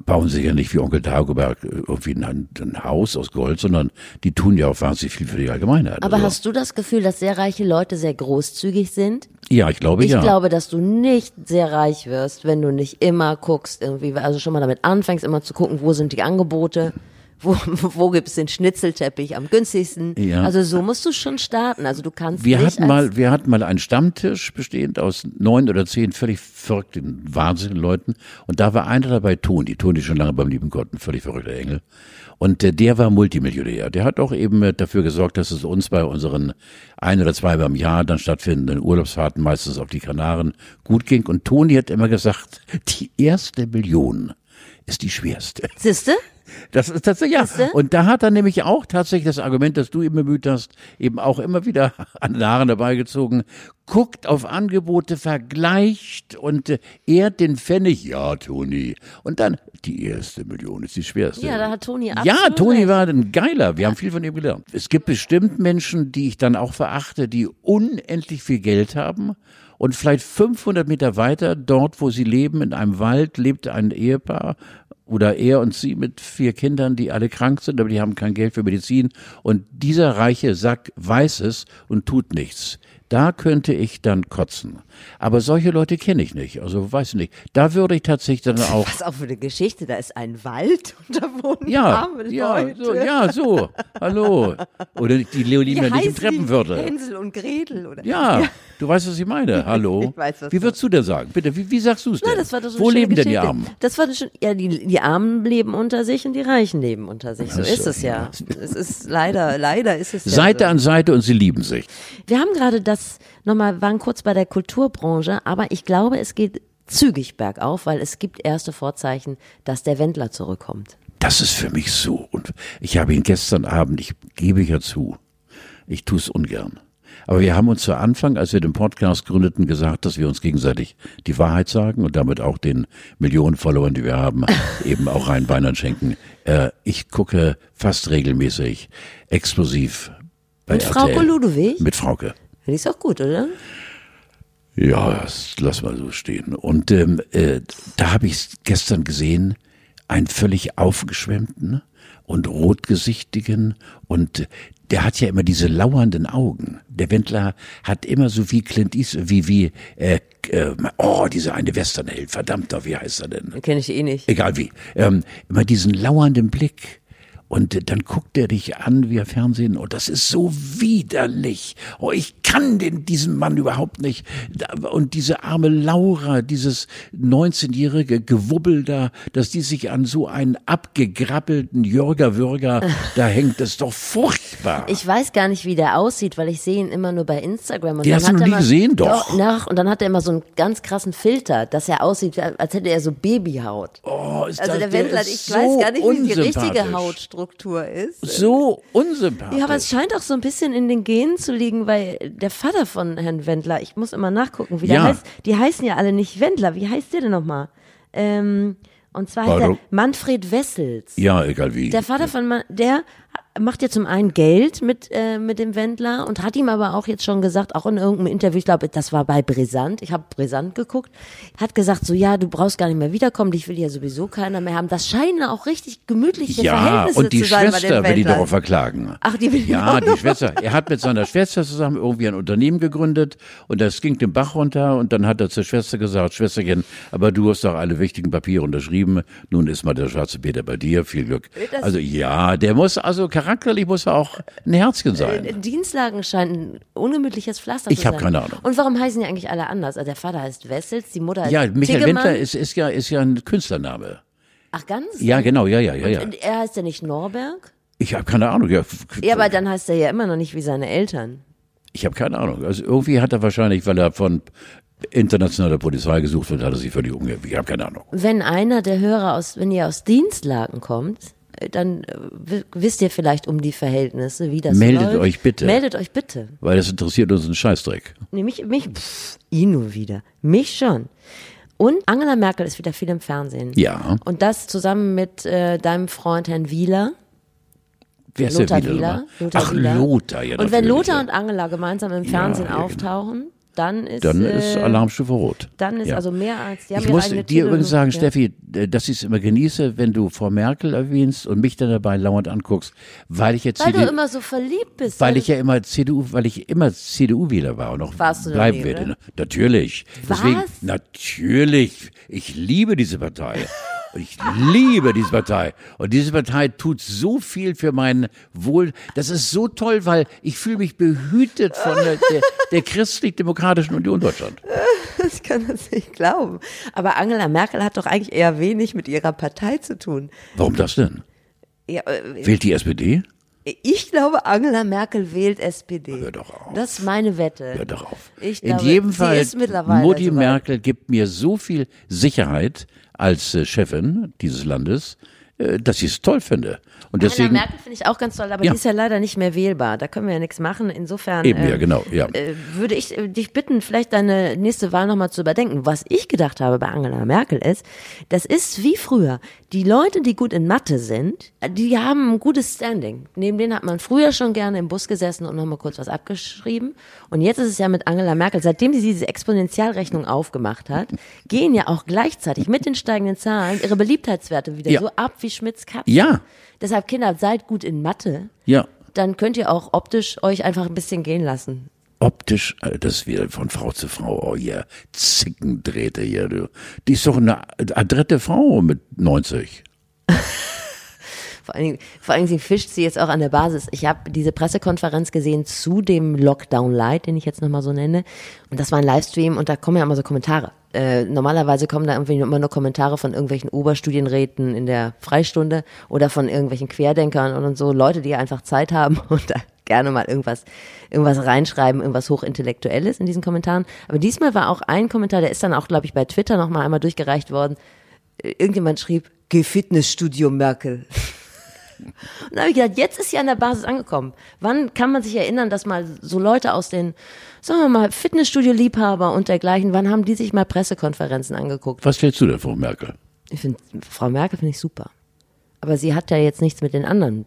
bauen sich ja nicht wie Onkel Dagobert irgendwie ein, ein Haus aus Gold, sondern die tun ja auch wahnsinnig viel für die Allgemeinheit. Aber Also- hast du das Gefühl, dass sehr reiche Leute sehr großzügig sind? Ja, ich glaube Ich ja. glaube, dass du nicht sehr reich wirst, wenn du nicht immer guckst, irgendwie, also schon mal damit anfängst, immer zu gucken, wo sind die Angebote, wo, wo gibt's den Schnitzelteppich am günstigsten. Ja. Also so musst du schon starten. Also du kannst Wir hatten mal, wir hatten mal einen Stammtisch bestehend aus neun oder zehn völlig verrückten, wahnsinnigen Leuten. Und da war einer dabei, Toni. Toni schon lange beim lieben Gott, ein völlig verrückter Engel. Und äh, der war Multimillionär. Der hat auch eben äh, dafür gesorgt, dass es uns bei unseren ein oder zwei beim Jahr dann stattfindenden Urlaubsfahrten, meistens auf die Kanaren, gut ging. Und Toni hat immer gesagt, die erste Million ist die schwerste. Siehste? Das ist tatsächlich, ja. Und da hat er nämlich auch tatsächlich das Argument, das du eben bemüht hast, eben auch immer wieder an den Haaren herbeigezogen. Guckt auf Angebote, vergleicht und äh, ehrt den Pfennig. Ja, Toni. Und dann, die erste Million ist die schwerste. Ja, da hat Toni Ja, absolut Toni recht. war ein Geiler. Wir haben viel von ihm gelernt. Es gibt bestimmt Menschen, die ich dann auch verachte, die unendlich viel Geld haben und vielleicht 500 Meter weiter, dort, wo sie leben, in einem Wald, lebt ein Ehepaar oder er und sie mit vier Kindern, die alle krank sind, aber die haben kein Geld für Medizin. Und dieser reiche Sack weiß es und tut nichts. Da könnte ich dann kotzen. Aber solche Leute kenne ich nicht. Also weiß ich nicht. Da würde ich tatsächlich dann auch Was auch für eine Geschichte, da ist ein Wald und da wohnen ja, arme ja, Leute. so, ja, so. Hallo. Oder die Leo Wie Lima nicht im? Treppenwörter. Hänsel und Gretel oder? Ja, du weißt, was ich meine. Hallo. Ich weiß, wie würdest du denn sagen? Bitte, wie, wie sagst du es denn? Ja, das war doch so Wo leben denn die. Armen? Das war schon, ja, die, die Armen leben unter sich und die Reichen leben unter sich. So so, ist es ja. Es ist leider, leider ist es ja Seite so. an Seite und sie lieben sich. Wir haben gerade das nochmal, waren kurz bei der Kulturbranche, aber ich glaube, es geht zügig bergauf, weil es gibt erste Vorzeichen, dass der Wendler zurückkommt. Das ist für mich so. Und ich habe ihn gestern Abend, ich gebe ja zu, ich tue es ungern. Aber wir haben uns zu Anfang, als wir den Podcast gründeten, gesagt, dass wir uns gegenseitig die Wahrheit sagen und damit auch den Millionen Followern, die wir haben, eben auch rein Beinern schenken. Äh, ich gucke fast regelmäßig explosiv bei Mit RTL. Frauke Ludwig? Mit Frauke. Finde ich auch gut, oder? Ja, das lass mal so stehen. Und ähm, äh, da habe ich gestern gesehen, einen völlig aufgeschwemmten und rotgesichtigen und der hat ja immer diese lauernden Augen. Der Wendler hat immer so wie Clint Eastwood, wie, wie, äh, äh, oh, dieser eine Westernheld, verdammter, wie heißt er denn? Kenne ich eh nicht. Egal wie. Ähm, immer diesen lauernden Blick. Und dann guckt er dich an wie Fernsehen und das ist so widerlich. Oh, ich kann den, diesen Mann überhaupt nicht. Und diese arme Laura, dieses 19-jährige Gewubbel da, dass die sich an so einen abgegrabbelten Jörger Würger da hängt, das ist doch furchtbar. Ich weiß gar nicht, wie der aussieht, weil ich sehe ihn immer nur bei Instagram. Und Den dann hast du noch nie mal- gesehen? Doch. nach, und dann hat er immer so einen ganz krassen Filter, dass er aussieht, als hätte er so Babyhaut. oh, ist Also das, der Wendler, ich so weiß gar nicht, wie die richtige unsympathisch. Hautstruktur ist. So unsympathisch. Ja, aber es scheint auch so ein bisschen in den Genen zu liegen, weil der Vater von Herrn Wendler, ich muss immer nachgucken, wie der Ja. heißt. Die heißen ja alle nicht Wendler. Wie heißt der denn nochmal? Ähm, und zwar heißt er? Manfred Wessels. ja, egal wie. Der Vater von Man der macht ja zum einen Geld mit, äh, mit dem Wendler und hat ihm aber auch jetzt schon gesagt, auch in irgendeinem Interview, ich glaube, das war bei Brisant, ich habe Brisant geguckt, hat gesagt, so ja, du brauchst gar nicht mehr wiederkommen, dich will ja sowieso keiner mehr haben. Das scheinen auch richtig gemütliche Ja, Verhältnisse und die zu sein bei Schwester will die Wendlern. darauf verklagen. Ach, die will Ja, die Schwester. Er hat mit seiner Schwester zusammen irgendwie ein Unternehmen gegründet und das ging den Bach runter und dann hat er zur Schwester gesagt, Schwesterchen, aber du hast doch alle wichtigen Papiere unterschrieben. Nun ist mal der schwarze Peter bei dir. Viel Glück. Das- Also ja, der muss, also charakterlich muss er auch ein Herzchen Äh, sein. Dienstlagen scheint ein ungemütliches Pflaster Ich zu sein. keine Ahnung. Und warum heißen die eigentlich alle anders? Also der Vater heißt Wessels, die Mutter heißt Ja, Michael Tiggemann. Wendler ist, ist ja, ist ja ein Künstlername. Ach, ganz? Ja, genau, ja, ja, ja, ja. Und er heißt ja nicht Norberg? Ich habe keine Ahnung. Ja, Ja, aber dann heißt er ja immer noch nicht wie seine Eltern. Ich habe keine Ahnung. Also irgendwie hat er wahrscheinlich, weil er von internationaler Polizei gesucht wird, hat er sich völlig umgekehrt. Ich habe keine Ahnung. Wenn einer der Hörer aus, wenn ihr aus Dienstlagen kommt, äh, dann äh, wisst ihr vielleicht um die Verhältnisse, wie das Meldet läuft. euch bitte. Meldet euch bitte. Weil das interessiert uns einen Scheißdreck. Nee, mich, mich, pff, ihn nur wieder. Mich schon. Und Angela Merkel ist wieder viel im Fernsehen. Ja. Und das zusammen mit äh, deinem Freund Herrn Wieler. Wer ist Lothar der Wieler. nochmal? Lothar Ach, Wieler. Lothar, ja. Und wenn Lothar und Angela gemeinsam im Fernsehen ja, genau. Dann ist. Dann ist äh, Alarmstufe Rot. Dann ist Ja. also mehr als. Die haben Ich muss dir übrigens Tele- sagen, ja. Steffi, äh, dass ich es immer genieße, wenn du Frau Merkel erwähnst und mich dann dabei lauernd anguckst, weil ich jetzt Weil du CDU immer so verliebt bist. weil ich ja immer CDU, weil ich immer CDU-Wähler war und auch Warst du noch bleiben nie, werde. oder? Natürlich. Deswegen, Was? natürlich. Ich liebe diese Partei. Ich liebe diese Partei. Und diese Partei tut so viel für mein Wohl. Das ist so toll, weil ich fühle mich behütet von der, der, der christlich-demokratischen Union Deutschland. Ich kann das nicht glauben. Aber Angela Merkel hat doch eigentlich eher wenig mit ihrer Partei zu tun. Warum das denn? Ja, äh, Wählt die SPD? ich glaube, Angela Merkel wählt SPD. Hör doch auf. Das ist meine Wette. Hör doch auf. Ich In glaube, jedem Fall, Mutti. Merkel gibt mir so viel Sicherheit als äh, Chefin dieses Landes, äh, dass ich es toll finde. Und Angela deswegen, Merkel finde ich auch ganz toll, aber Ja. die ist ja leider nicht mehr wählbar. Da können wir ja nichts machen. Insofern Eben, ja, ähm, genau, ja. äh, würde ich äh, dich bitten, vielleicht deine nächste Wahl nochmal zu überdenken. Was ich gedacht habe bei Angela Merkel ist, das ist wie früher. Die Leute, die gut in Mathe sind, äh, die haben ein gutes Standing. Neben denen hat man früher schon gerne im Bus gesessen und nochmal kurz was abgeschrieben. Und jetzt ist es ja mit Angela Merkel, seitdem sie diese Exponentialrechnung aufgemacht hat, gehen ja auch gleichzeitig mit den steigenden Zahlen ihre Beliebtheitswerte wieder Ja. so ab wie Schmitz Katze. ja, Deshalb, Kinder, seid gut in Mathe. ja. Dann könnt ihr auch optisch euch einfach ein bisschen gehen lassen. Optisch, äh, das ist wieder von Frau zu Frau, oh ja, Zickendrähte hier, du. Die ist doch eine adrette Frau mit 90. Vor allen, Dingen, vor allen Dingen fischt sie jetzt auch an der Basis. Ich habe diese Pressekonferenz gesehen zu dem Lockdown Light, den ich jetzt nochmal so nenne. Und das war ein Livestream und da kommen ja immer so Kommentare. Äh, normalerweise kommen da irgendwie immer nur Kommentare von irgendwelchen Oberstudienräten in der Freistunde oder von irgendwelchen Querdenkern und so. Leute, die einfach Zeit haben und da gerne mal irgendwas, irgendwas reinschreiben, irgendwas Hochintellektuelles in diesen Kommentaren. Aber diesmal war auch ein Kommentar, der ist dann auch, glaube ich, bei Twitter nochmal einmal durchgereicht worden. Äh, Irgendjemand schrieb, Geh Fitnessstudio Merkel. Und da habe ich gedacht, jetzt ist sie an der Basis angekommen. Wann kann man sich erinnern, dass mal so Leute aus den, sagen wir mal, Fitnessstudio-Liebhaber und dergleichen, wann haben die sich mal Pressekonferenzen angeguckt? Was stellst du denn vor, Merkel? Ich finde, Frau Merkel finde ich super. Aber sie hat ja jetzt nichts mit den anderen.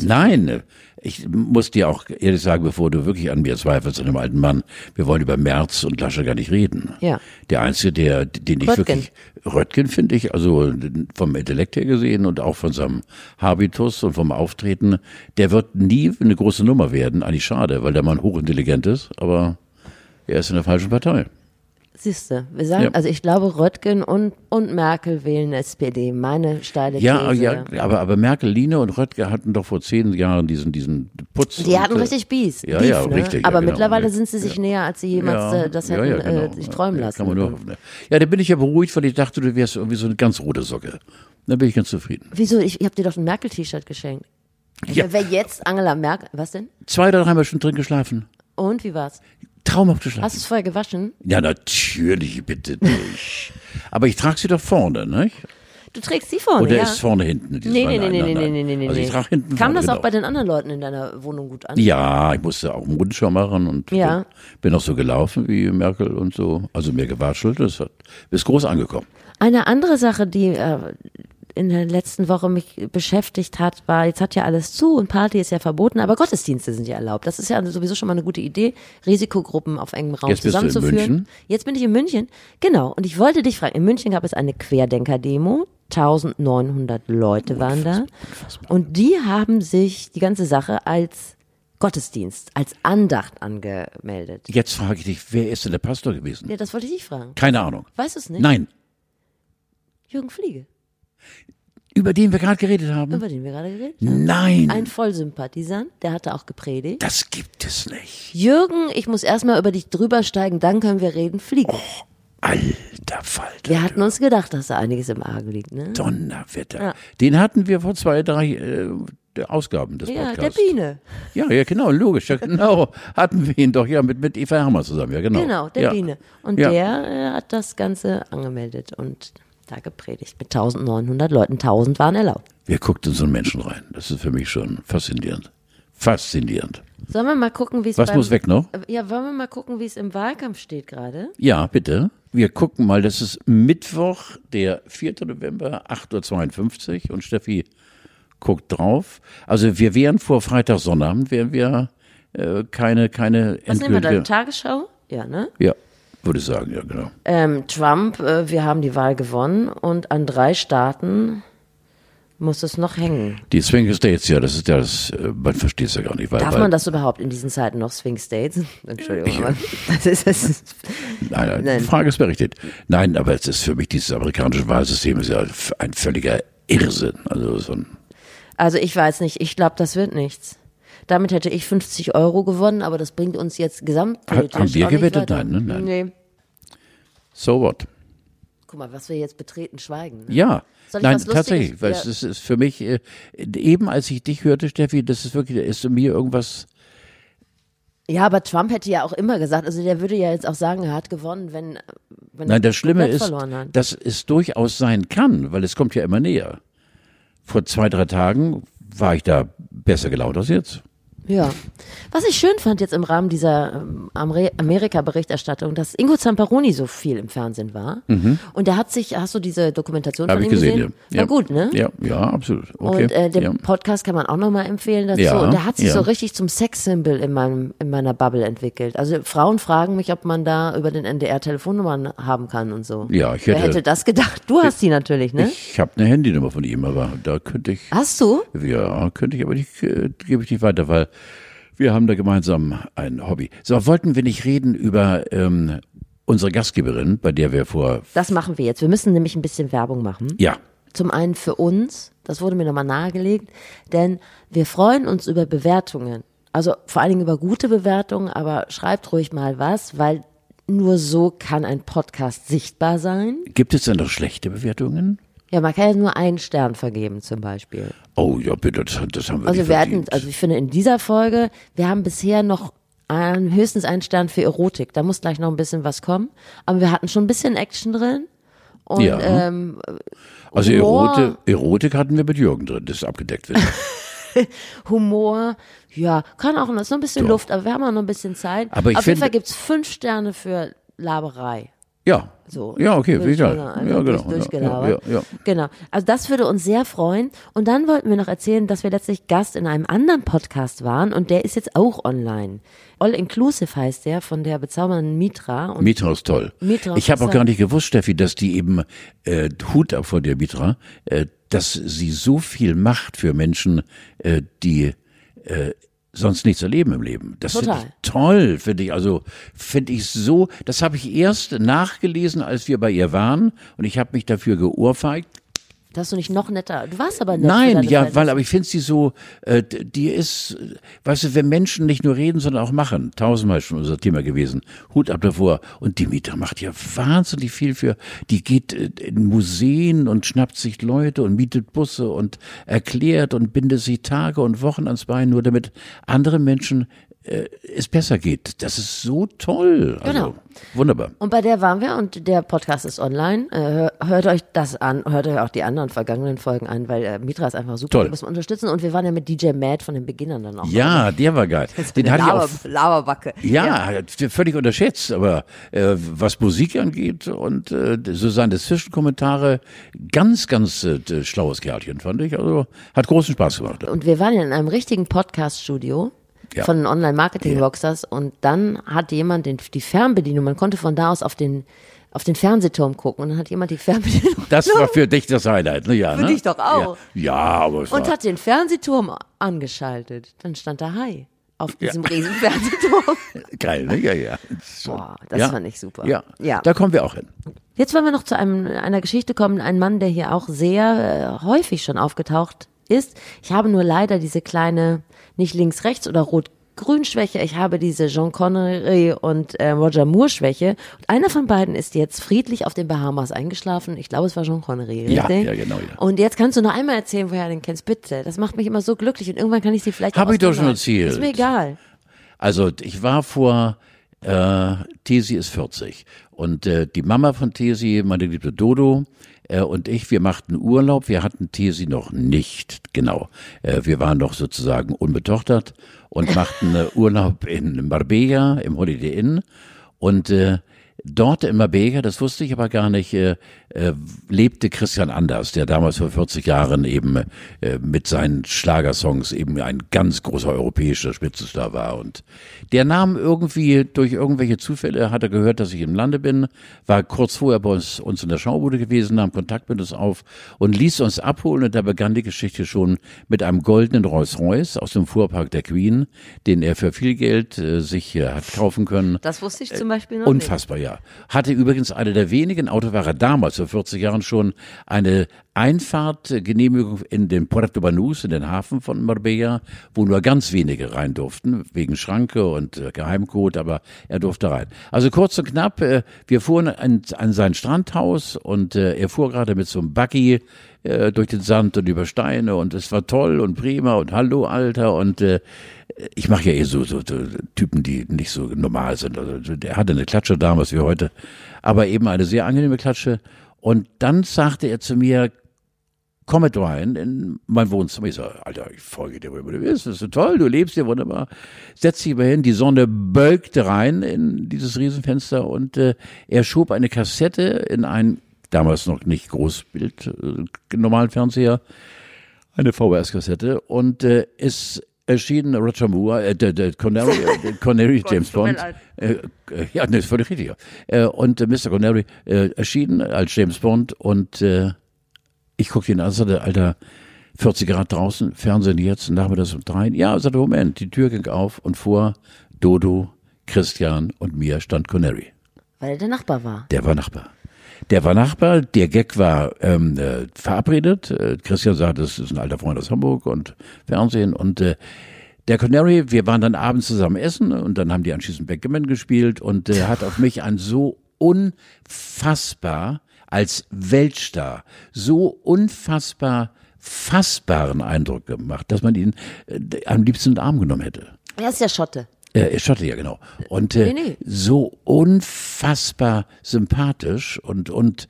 Nein, ich muss dir auch ehrlich sagen, bevor du wirklich an mir zweifelst, an dem alten Mann, wir wollen über Merz und Lasche gar nicht reden. Ja. Der Einzige, der, den ich Röttgen. wirklich, Röttgen finde ich, also vom Intellekt her gesehen und auch von seinem Habitus und vom Auftreten, der wird nie eine große Nummer werden. Eigentlich schade, weil der Mann hochintelligent ist, aber er ist in der falschen Partei. Siehste, wir sagen, Ja. also ich glaube, Röttgen und, und Merkel wählen SPD. Meine steile Ja, These. ja, aber, aber Merkel, Line und Röttger hatten doch vor zehn Jahren diesen, diesen Putz. Die hatten und, äh, richtig Bies. Ja, Beef, ja, ne? richtig. ja, Aber genau. mittlerweile Ja. sind sie sich näher, als sie jemals äh, das hätten äh, sich träumen Ja, lassen. Kann man nur hoffen. ne. Ja, da bin ich ja beruhigt, weil ich dachte, du wärst irgendwie so eine ganz rote Socke. Da bin ich ganz zufrieden. Wieso? Ich, ich habe dir doch ein Merkel-T-Shirt geschenkt. Ja. Wer jetzt Angela Merkel, was denn? Zwei oder dreimal schon drin geschlafen. Und wie war's? Traumhaft geschlafen. Hast du es vorher gewaschen? Ja, natürlich, bitte dich. Aber ich trage sie doch vorne, ne? Du trägst sie vorne, Oder ja? ist vorne hinten? nee, nee, nee, Nein, nee, nein, nee, nein. nee, nee, nee. Also ich trage hinten Kam vorne, das auch genau. bei den anderen Leuten in deiner Wohnung gut an? Ja, ich musste auch einen Rundschau machen und Ja. bin, auch so gelaufen wie Merkel und so. Also mir gewatschelt, das hat, ist groß angekommen. Eine andere Sache, die äh, in der letzten Woche mich beschäftigt hat, war, jetzt hat ja alles zu und Party ist ja verboten, aber Gottesdienste sind ja erlaubt. Das ist ja sowieso schon mal eine gute Idee, Risikogruppen auf engem Raum Jetzt bist du in zusammenzuführen. München? Jetzt bin ich in München. Genau. Und ich wollte dich fragen, in München gab es eine Querdenker-Demo. 1900 Leute waren da. Und die haben sich die ganze Sache als Gottesdienst, als Andacht angemeldet. Jetzt frage ich dich, wer ist denn der Pastor gewesen? Ja, das wollte ich dich fragen. Keine Ahnung. Weißt du es nicht? Nein, Jürgen Fliege, über den wir gerade geredet haben. über den wir gerade geredet haben. Nein, Ein Vollsympathisant, der hatte auch gepredigt. das gibt es nicht. Jürgen, ich muss erstmal über dich drüber steigen, dann können wir reden. Fliege. Alter Falter. Wir hatten uns gedacht, dass da einiges im Argen liegt, ne? Donnerwetter. Ja. Den hatten wir vor zwei, drei äh, Ausgaben des Ja, der Podcasts. Biene. Ja, ja, genau, logisch. Ja, genau. Hatten wir ihn doch ja mit, mit Eva Hammer zusammen, ja, genau. Genau, der ja. Biene. Und Ja. der äh, hat das Ganze angemeldet und da gepredigt mit 1900 Leuten. 1000 waren erlaubt. Wer guckt in so einen Menschen rein? Das ist für mich schon faszinierend. Faszinierend. Sollen wir mal gucken, wie es Was beim- muss weg noch? Ja, wollen wir mal gucken, wie es im Wahlkampf steht gerade? Ja, bitte. Wir gucken mal, das ist Mittwoch, der 4. November, 8.52 Uhr und Steffi guckt drauf. Also wir wären vor Freitag, Sonnabend, wären wir äh, keine, keine Was nehmen wir da? endgültige... Tagesschau? Ja, ne? Ja, würde ich sagen, ja, genau. Ähm, Trump, äh, wir haben die Wahl gewonnen und an drei Staaten muss es noch hängen. Die Swing States, ja, das ist ja das, äh, man versteht es ja gar nicht. Weil, Darf man das überhaupt in diesen Zeiten noch Swing States? Entschuldigung, aber das ist, das ist Nein, nein, Nein. die Frage ist berechtigt. Nein, aber es ist für mich, dieses amerikanische Wahlsystem ist ja ein völliger Irrsinn. Also so ein, Also ich weiß nicht, ich glaube, das wird nichts. Damit hätte ich 50 Euro gewonnen, aber das bringt uns jetzt gesamtpolitisch Haben wir gewettet? Nein, ne? Nein. Nee. so what? Guck mal, was wir jetzt betreten, schweigen. Ne? Ja. Soll ich Nein, tatsächlich, weil Ja. es ist, für mich, äh, eben als ich dich hörte, Steffi, das ist wirklich, da ist mir irgendwas, Ja, aber Trump hätte ja auch immer gesagt, also der würde ja jetzt auch sagen, er hat gewonnen, wenn, wenn Nein, das Schlimme ist, dass es durchaus sein kann, weil es kommt ja immer näher. Vor zwei, drei Tagen war ich da besser gelaunt als jetzt. Ja. Was ich schön fand jetzt im Rahmen dieser ähm, Ameri- Amerika-Berichterstattung, dass Ingo Zamparoni so viel im Fernsehen war. Und der hat sich, hast du diese Dokumentation Habe von Mhm. ich ihm gesehen, gesehen? ja. War gut, ne? Ja, ja, absolut. Okay. Und äh, den ja. Podcast kann man auch nochmal empfehlen dazu. Ja, und der hat sich ja. so richtig zum Sexsymbol in meinem in meiner Bubble entwickelt. Also Frauen fragen mich, ob man da über den NDR Telefonnummern haben kann und so. Ja, ich Wer hätte- hätte das gedacht? Du hast die natürlich, ne? Ich habe eine Handynummer von ihm, aber da könnte ich, Hast du? ja, könnte ich aber nicht, äh, gebe ich nicht weiter, weil wir haben da gemeinsam ein Hobby. So, wollten wir nicht reden über ähm, unsere Gastgeberin, bei der wir vor, Das machen wir jetzt. Wir müssen nämlich ein bisschen Werbung machen. ja, Zum einen für uns, das wurde mir nochmal nahegelegt, denn wir freuen uns über Bewertungen. Also vor allen Dingen über gute Bewertungen, aber schreibt ruhig mal was, weil nur so kann ein Podcast sichtbar sein. gibt es denn noch schlechte Bewertungen? Ja, man kann ja nur einen Stern vergeben zum Beispiel. Oh ja, bitte, das, das haben wir Also wir hatten, also ich finde in dieser Folge, wir haben bisher noch einen, höchstens einen Stern für Erotik. Da muss gleich noch ein bisschen was kommen. Aber wir hatten schon ein bisschen Action drin. Und Ja. ähm, also. Erotik, Erotik hatten wir mit Jürgen drin, das abgedeckt wird. Humor, ja, kann auch noch, ist noch ein bisschen Doch. Luft, aber wir haben auch noch ein bisschen Zeit. Aber ich Auf jeden Fall gibt's fünf Sterne für Laberei. Ja, So. ja, okay, egal. mal sagen, Ja, genau. durch- ja, ja, ja. Genau. Also das würde uns sehr freuen. Und dann wollten wir noch erzählen, dass wir letztlich Gast in einem anderen Podcast waren und der ist jetzt auch online. All Inclusive heißt der von der bezaubernden Mitra. Und Mitra ist toll. Mitra ich habe auch gar nicht gewusst, Steffi, dass die eben äh, Hut ab vor der Mitra, äh, dass sie so viel macht für Menschen, äh, die äh, sonst nichts erleben im Leben. Das finde ich toll, finde ich. Also finde ich so, das habe ich erst nachgelesen, als wir bei ihr waren und ich habe mich dafür geohrfeigt. Das hast du nicht noch netter. Du warst aber nett. Nein, ja, Verhältnisse. weil, aber ich finde sie so, äh, die ist, weißt du, wenn Menschen nicht nur reden, sondern auch machen, tausendmal schon unser Thema gewesen, Hut ab davor. Und die Mieter macht ja wahnsinnig viel für, die geht äh, in Museen und schnappt sich Leute und mietet Busse und erklärt und bindet sich Tage und Wochen ans Bein, nur damit anderen Menschen äh, es besser geht. Das ist so toll. Also, Genau. Wunderbar. Und bei der waren wir und der Podcast ist online. Äh, hör- hört euch das an, hört euch auch die anderen vergangenen Folgen an, weil äh, Mitra ist einfach super, Toll. muss man unterstützen. Und wir waren ja mit DJ Mad von den Beginnern dann auch. Ja, der war geil. Den hatte ich auch Laber, Laberbacke. Ja, völlig unterschätzt, aber äh, was Musik angeht und äh, so seine Zwischenkommentare, ganz, ganz äh, schlaues Kerlchen, fand ich. Also hat großen Spaß gemacht. Und wir waren ja in einem richtigen Podcast-Studio Ja. von Online-Marketing-Rockstars und dann hat jemand den, die Fernbedienung, man konnte von da aus auf den, auf den Fernsehturm gucken und dann hat jemand die Fernbedienung Das war für dich das Highlight, ne? Ja, Für ne? dich doch auch. Ja, ja aber es und hat den Fernsehturm angeschaltet. Dann stand da Hi auf diesem riesen Fernsehturm. geil, ne? Ja, ja. So. Boah, das ja. fand ich super. Ja. Ja. da kommen wir auch hin. Jetzt wollen wir noch zu einem, einer Geschichte kommen. Ein Mann, der hier auch sehr äh, häufig schon aufgetaucht ist. Ich habe nur leider diese kleine, nicht links-rechts oder rot-grün-Schwäche. Ich habe diese Jean Connery und äh, Roger Moore-Schwäche. Und einer von beiden ist jetzt friedlich auf den Bahamas eingeschlafen. Ich glaube, es war Jean Connery, Ja, richtig? ja, genau, ja. Und jetzt kannst du noch einmal erzählen, woher du den kennst, bitte. Das macht mich immer so glücklich und irgendwann kann ich sie vielleicht Hab auch ich doch schon erzählt. Ist mir egal. Also ich war vor, äh, Tesi ist 40 und äh, die Mama von Tesi, meine liebe Dodo äh, und ich, wir machten Urlaub. Wir hatten Tesi noch nicht, genau. Äh, wir waren noch sozusagen unbetochtert und machten äh, Urlaub in Marbella im Holiday Inn und äh, Dort in Marbella, das wusste ich aber gar nicht, äh, äh, lebte Christian Anders, der damals vor 40 Jahren eben äh, mit seinen Schlagersongs eben ein ganz großer europäischer Spitzenstar war. Und der nahm irgendwie durch irgendwelche Zufälle, hat er gehört, dass ich im Lande bin, war kurz vorher bei uns, uns in der Schaubude gewesen, nahm Kontakt mit uns auf und ließ uns abholen. Und da begann die Geschichte schon mit einem goldenen Rolls-Royce aus dem Fuhrpark der Queen, den er für viel Geld äh, sich äh, hat kaufen können. Das wusste ich zum Beispiel noch Unfassbar, nicht. ja. Hatte übrigens eine der wenigen Autofahrer damals, vor 40 Jahren schon, eine Einfahrtgenehmigung in den Puerto Banús, in den Hafen von Marbella, wo nur ganz wenige rein durften, wegen Schranke und äh, Geheimcode, aber er durfte rein. Also kurz und knapp, äh, wir fuhren an, sein Strandhaus und äh, er fuhr gerade mit so einem Buggy äh, durch den Sand und über Steine und es war toll und prima und hallo Alter und äh, ich mache ja eh so, so, so Typen, die nicht so normal sind. Also der hatte eine Klatsche damals wie heute, aber eben eine sehr angenehme Klatsche. Und dann sagte er zu mir, komm mit rein in mein Wohnzimmer. Ich sage, Alter, ich folge dir, wo du bist. Das ist so toll, du lebst hier wunderbar. Setz dich mal hin. Die Sonne bölkte rein in dieses Riesenfenster und äh, er schob eine Kassette in ein damals noch nicht Großbild, äh, normalen Fernseher, eine VHS-Kassette und äh, es erschien Roger Moore, äh, der, der Connery, äh, Connery James Bond. Äh, ja, nee, ist völlig richtig. Äh, und äh, Mr. Connery äh, erschien als James Bond und äh, ich guckte ihn an sagte, Alter, 40 Grad draußen, Fernsehen jetzt, nachmittags um drei. Ja, sagte, Moment, die Tür ging auf und vor Dodo, Christian und mir stand Connery. Weil er der Nachbar war. Der war Nachbar. Der war Nachbar, der Gag war ähm, äh, verabredet. Äh, Christian sagte, das ist ein alter Freund aus Hamburg und Fernsehen. Und äh, der Connery, wir waren dann abends zusammen essen und dann haben die anschließend Backgammon gespielt und äh, hat auf mich einen so unfassbar als Weltstar, so unfassbar fassbaren Eindruck gemacht, dass man ihn äh, am liebsten in den Arm genommen hätte. Er ist ja Schotte. Äh, Schotte, ja, genau. Und äh, Nee, nee. so unfassbar sympathisch und, und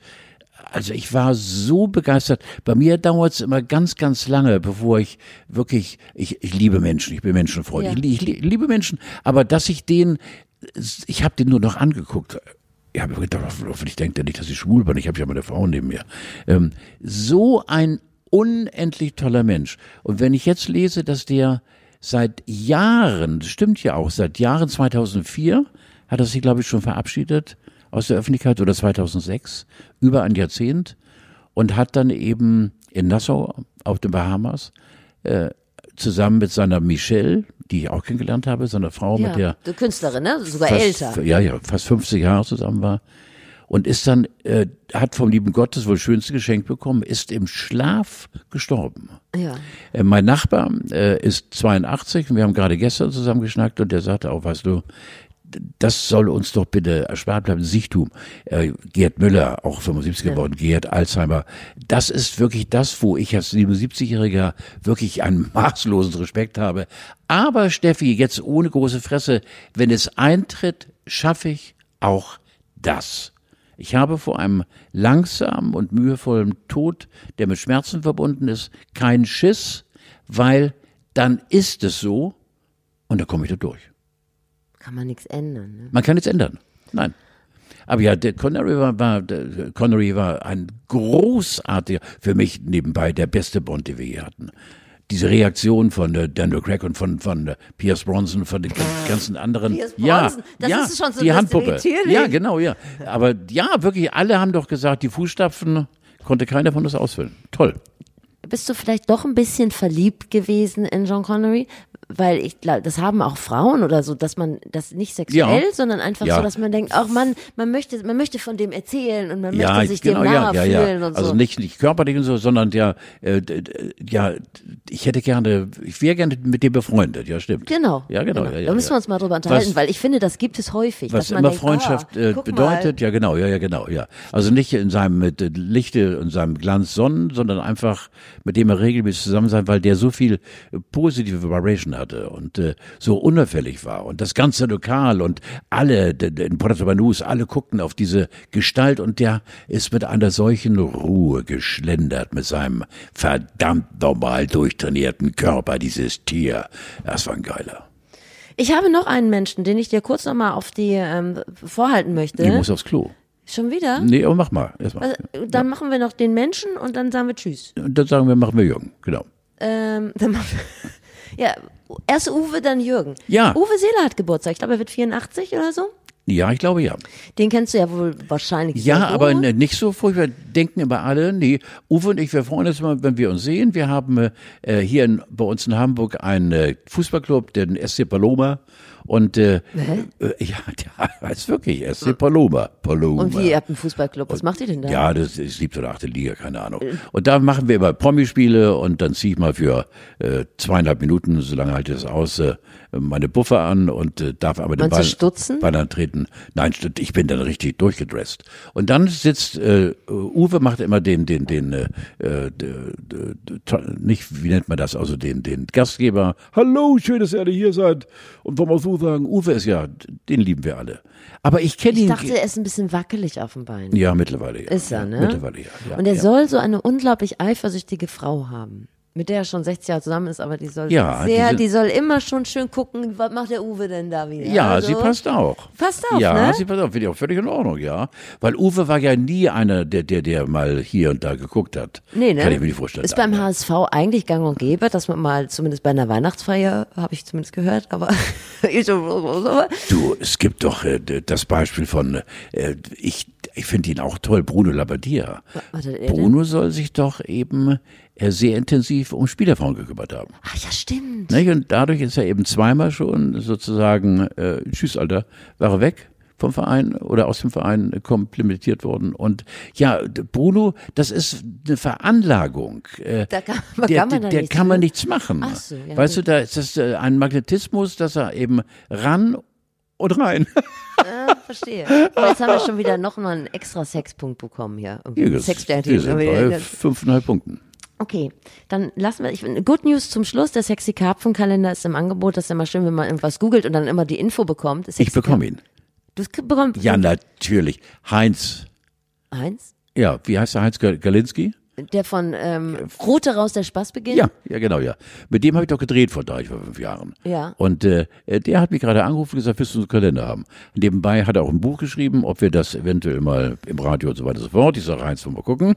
also ich war so begeistert. Bei mir dauert es immer ganz, ganz lange, bevor ich wirklich, ich, ich liebe Menschen, ich bin Menschenfreund, Ja. ich, ich, li- liebe Menschen, aber dass ich den, ich habe den nur noch angeguckt. Ich habe gedacht, hoffentlich denkt er nicht, dass ich schwul bin. Ich habe ja meine Frau neben mir. Ähm, so ein unendlich toller Mensch. Und wenn ich jetzt lese, dass der seit Jahren, das stimmt ja auch, seit Jahren 2004 hat er sich, glaube ich, schon verabschiedet aus der Öffentlichkeit oder 2006, über ein Jahrzehnt und hat dann eben in Nassau auf den Bahamas äh, zusammen mit seiner Michelle, die ich auch kennengelernt habe, seiner Frau, mit der die Künstlerin, ne? Sogar fast, älter. Ja, ja, fast 50 Jahre zusammen war. Und ist dann, äh, hat vom lieben Gott das wohl schönste Geschenk bekommen, ist im Schlaf gestorben. Ja. Äh, mein Nachbar äh, ist 82 und wir haben gerade gestern zusammen geschnackt und der sagte auch, weißt du, das soll uns doch bitte erspart bleiben, Sichtum. Äh, Gerd Müller, auch 75 geworden, Gerd Alzheimer. Das ist wirklich das, wo ich als 77-Jähriger wirklich einen maßlosen Respekt habe. Aber Steffi, jetzt ohne große Fresse, wenn es eintritt, schaffe ich auch das. Ich habe vor einem langsamen und mühevollen Tod, der mit Schmerzen verbunden ist, keinen Schiss, weil dann ist es so und dann komme ich da durch. Kann man nichts ändern. Ne? Man kann nichts ändern. Nein. Aber ja, der Connery war, war, der Connery war ein großartiger, für mich nebenbei der beste Bond, den wir je hatten. Diese Reaktion von äh, Daniel Craig und von, von äh, Pierce Bronson, von den gan- ganzen anderen. Pierce ja, Bronson, das ja, ist schon so die ein Handpuppe. Ja, genau, ja. Aber ja, wirklich, alle haben doch gesagt, die Fußstapfen konnte keiner von uns ausfüllen. Toll. Bist du vielleicht doch ein bisschen verliebt gewesen in John Connery? Weil ich glaube, das haben auch Frauen oder so, dass man das nicht sexuell, Ja. sondern einfach Ja. so, dass man denkt, ach man, man möchte, man möchte von dem erzählen und man ja, möchte sich genau, dem ja, nahe ja, ja. fühlen und Also so. nicht, nicht körperlich und so, sondern ja, äh, ja, ich hätte gerne, ich wäre gerne mit dir befreundet, ja, stimmt. Genau. Ja, genau. Ja, ja, da müssen wir uns mal drüber unterhalten, Was- weil ich finde, das gibt es häufig. Was dass man immer denkt, Freundschaft ah, äh, bedeutet, ja genau, ja, ja, genau, ja. Also nicht in seinem mit Lichte und seinem Glanz Sonnen, sondern einfach mit dem er regelmäßig zusammen sein, weil der so viel positive Vibration hatte und äh, so unauffällig war und das ganze Lokal und alle in Puerto Banús, alle guckten auf diese Gestalt und der ist mit einer solchen Ruhe geschlendert mit seinem verdammt normal durchtrainierten Körper, dieses Tier. Das war ein geiler. Ich habe noch einen Menschen, den ich dir kurz nochmal auf die ähm, vorhalten möchte. Ich muss aufs Klo. Schon wieder? Nee, aber mach mal. Erstmal. Also, dann machen wir noch den Menschen und dann sagen wir Tschüss. Und dann sagen wir, machen wir Jürgen. Genau. Ähm, dann machen wir, ja, erst Uwe, dann Jürgen. Ja. Uwe Seeler hat Geburtstag. Ich glaube, er wird 84 oder so. Ja, ich glaube ja. Den kennst du ja wohl wahrscheinlich. Ja, sehr aber gut. ne- nicht so furchtbar. Denken immer alle, nee, Uwe und ich, wir freuen uns immer, wenn wir uns sehen. Wir haben äh, hier in, bei uns in Hamburg einen äh, Fußballclub, den SC Paloma. Und äh, äh, ja, der heißt wirklich SC Paloma. Paloma. Und wie, ihr habt einen Fußballclub. Was macht ihr denn da? Ja, das ist siebte oder achte Liga, keine Ahnung. Und da machen wir immer Promispiele und dann ziehe ich mal für äh, zweieinhalb Minuten, solange halte ich das aus, äh, meine Buffer an und äh, darf aber den Ball, stutzen? Ball antreten. Nein, ich bin dann richtig durchgedresst. Und dann sitzt äh, Uwe macht immer den, den, den, äh, äh, nicht, wie nennt man das, also den, den Gastgeber. Hallo, schön, dass ihr alle hier seid. Und wollen wir so sagen, Uwe ist ja, den lieben wir alle. Aber ich kenne Ich ihn. dachte, er ist ein bisschen wackelig auf dem Bein. ja, mittlerweile. Ja. Ist er, ne? Mittlerweile, ja. ja Und er ja. soll so eine unglaublich eifersüchtige Frau haben. Mit der er schon 60 Jahre zusammen ist, aber die soll Ja, sehr, diese- die soll immer schon schön gucken, was macht der Uwe denn da wieder? Ja, Also, sie passt auch. Passt auf, ja, ne? sie passt auf. Finde ich auch völlig in Ordnung, ja. Weil Uwe war ja nie einer, der, der, der mal hier und da geguckt hat. Nee, ne? Kann ich mir nicht vorstellen. Ist beim HSV eigentlich gang und gäbe, dass man mal, zumindest bei einer Weihnachtsfeier, habe ich zumindest gehört, aber Du, es gibt doch äh, das Beispiel von, äh, ich, ich finde ihn auch toll, Bruno Labbadia. er denn? Bruno soll sich doch eben sehr intensiv um Spielerfrauen gekümmert haben. Ach ja, stimmt. Nicht? Und dadurch ist er eben zweimal schon sozusagen, äh, tschüss, Alter, war er weg vom Verein oder aus dem Verein komplimentiert worden. Und ja, Bruno, das ist eine Veranlagung. Äh, Da kann- der, kann man der nichts kann man nichts machen. Ach so, ja, weißt du, da ist das äh, ein Magnetismus, dass er eben ran und rein. Ja, verstehe. Aber jetzt haben wir schon wieder noch mal einen extra Sexpunkt bekommen hier. Sind bei fünfeinhalb Punkten. Okay, dann lassen wir, ich, Good News zum Schluss, der Sexy Karpfenkalender ist im Angebot, das ist immer schön, wenn man irgendwas googelt und dann immer die Info bekommt. Sexy Ich bekomme ihn. Du bekommst Ja, natürlich. Heinz. Heinz, Ja, wie heißt der Heinz Gal- Galinski? Der von ähm, Rote raus der Spaß beginnt. Ja, ja, genau, ja. Mit dem habe ich doch gedreht vor drei, vor fünf Jahren. Ja. Und äh, der hat mich gerade angerufen und gesagt, willst du einen Kalender haben? Nebenbei hat er auch ein Buch geschrieben, ob wir das eventuell mal im Radio und so weiter und so fort. Ich sage, Heinz, wollen wir gucken.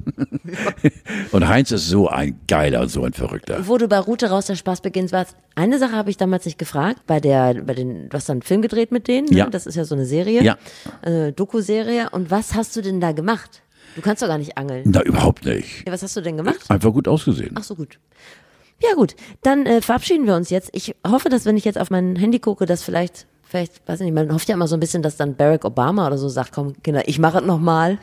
und Heinz ist so ein geiler und so ein Verrückter. Wo du bei Route raus der Spaß beginnt warst. Eine Sache habe ich damals nicht gefragt, bei der, bei den, du hast dann einen Film gedreht mit denen, ne? Ja. das ist ja so eine Serie, Ja. äh, Doku-Serie. Und was hast du denn da gemacht? Du kannst doch gar nicht angeln. Na, überhaupt nicht. Ja, was hast du denn gemacht? Einfach gut ausgesehen. Ach so, gut. Ja, gut. Dann äh, verabschieden wir uns jetzt. Ich hoffe, dass wenn ich jetzt auf mein Handy gucke, dass vielleicht, vielleicht, weiß ich nicht, man hofft ja immer so ein bisschen, dass dann Barack Obama oder so sagt, komm, Kinder, ich mache es nochmal.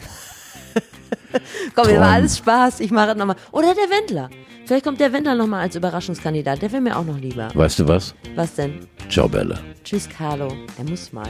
komm, mir war alles Spaß, ich mache es nochmal. Oder der Wendler. Vielleicht kommt der Wendler nochmal als Überraschungskandidat. Der wäre mir auch noch lieber. Weißt du was? Was denn? Ciao, Bella. Tschüss, Carlo. Er muss mal.